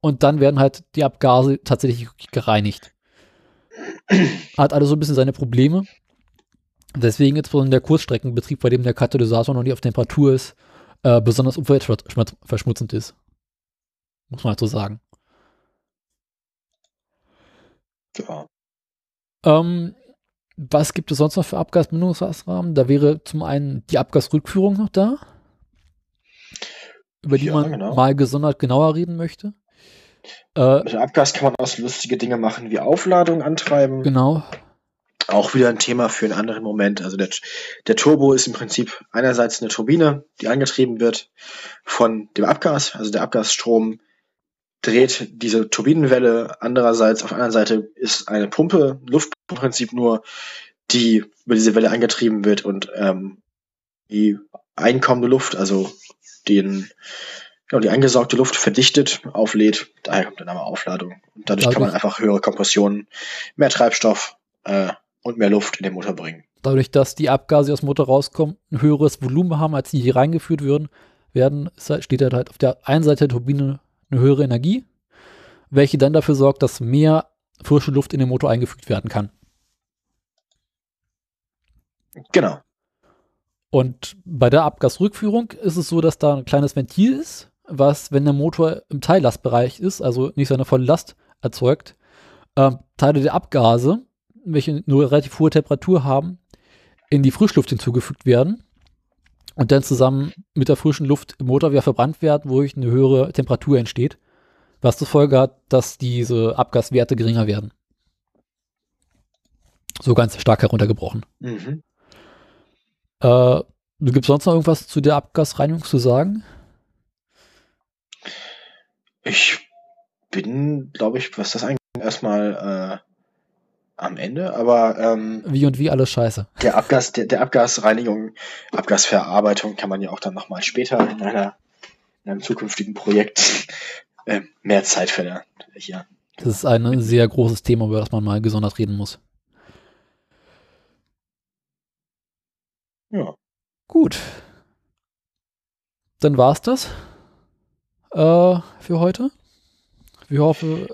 und dann werden halt die Abgase tatsächlich gereinigt. Hat alles so ein bisschen seine Probleme. Deswegen jetzt in der Kurzstreckenbetrieb, bei dem der Katalysator noch nicht auf Temperatur ist, äh, besonders umweltverschmutzend ist. Muss man halt so sagen. Ja. Ähm, was gibt es sonst noch für Abgasbindungsmaßnahmen? Da wäre zum einen die Abgasrückführung noch da, über die Ja, man genau. mal gesondert genauer reden möchte. Äh, Mit dem Abgas kann man auch so lustige Dinge machen wie Aufladung antreiben. genau. Auch wieder ein Thema für einen anderen Moment. Also der, der Turbo ist im Prinzip einerseits eine Turbine, die angetrieben wird von dem Abgas. Also der Abgasstrom dreht diese Turbinenwelle. Andererseits, auf der anderen Seite ist eine Pumpe, Luftpumpe im Prinzip nur, die über diese Welle angetrieben wird und ähm, die einkommende Luft, also den, genau, die eingesaugte Luft verdichtet, auflädt. Daher kommt der Name Aufladung. Und dadurch kann man einfach höhere Kompressionen, mehr Treibstoff äh, und mehr Luft in den Motor bringen. Dadurch, dass die Abgase, die aus dem Motor rauskommen, ein höheres Volumen haben, als die hier reingeführt würden, werden, halt, steht halt auf der einen Seite der Turbine eine höhere Energie, welche dann dafür sorgt, dass mehr frische Luft in den Motor eingefügt werden kann. Genau. Und bei der Abgasrückführung ist es so, dass da ein kleines Ventil ist, was, wenn der Motor im Teillastbereich ist, also nicht seine volle Last erzeugt, ähm, Teile der Abgase, welche nur relativ hohe Temperatur haben, in die Frischluft hinzugefügt werden und dann zusammen mit der frischen Luft im Motor wieder verbrannt werden, wodurch eine höhere Temperatur entsteht, was zur Folge hat, dass diese Abgaswerte geringer werden. So ganz stark heruntergebrochen. Mhm. Äh, Gibt es sonst noch irgendwas zu der Abgasreinigung zu sagen? Ich bin, glaube ich, was das angeht, erstmal äh, am Ende, aber ähm, Wie und wie alles scheiße. der Abgas, der, der Abgasreinigung, Abgasverarbeitung kann man ja auch dann nochmal später in einer in einem zukünftigen Projekt äh, mehr Zeit der, hier. Das ist ein sehr großes Thema, über das man mal gesondert reden muss. Ja. Gut. Dann war's das äh, für heute. Wir hoffen,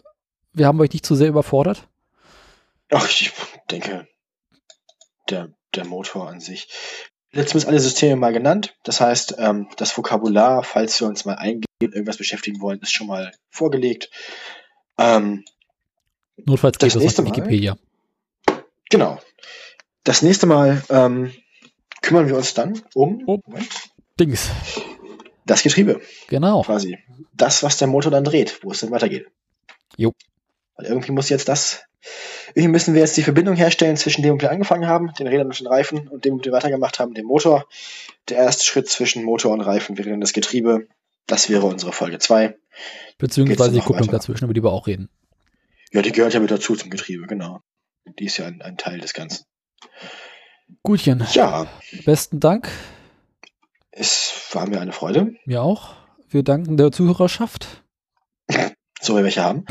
wir haben euch nicht zu sehr überfordert. Ach, ich denke, der, der Motor an sich. Letztens alle Systeme mal genannt. Das heißt, ähm, das Vokabular, falls wir uns mal eingehen, irgendwas beschäftigen wollen, ist schon mal vorgelegt. Ähm, Notfalls Das geht das auf nächste die Mal- Wikipedia. genau. Das nächste Mal ähm, kümmern wir uns dann um Oh. Moment, Dings. das Getriebe, Genau. quasi. Das, was der Motor dann dreht, wo es dann weitergeht. Jo. Weil irgendwie muss jetzt das, irgendwie müssen wir jetzt die Verbindung herstellen zwischen dem, womit wir angefangen haben, den Rädern und den Reifen, und dem, womit wir weitergemacht haben, dem Motor. Der erste Schritt zwischen Motor und Reifen wäre dann das Getriebe. Das wäre unsere Folge 2. Beziehungsweise die Kupplung weiter? dazwischen, über die wir auch reden. Ja, die gehört ja mit dazu zum Getriebe, genau. Die ist ja ein, ein Teil des Ganzen. Gutchen. Ja, Besten Dank. es war mir eine Freude, Mir auch. Wir danken der Zuhörerschaft. so wir welche haben.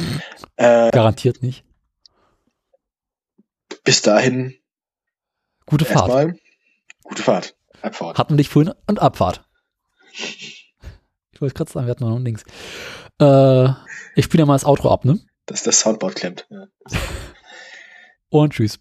Äh, Garantiert nicht. bis dahin Gute Fahrt. erstmal gute Fahrt. Abfahrt. Hatten dich vorhin und Abfahrt. Ich wollte gerade sagen, wir hatten noch links. Äh, ich spiele mal das Outro ab, ne? Dass das Soundboard klemmt. Ja. Und tschüss.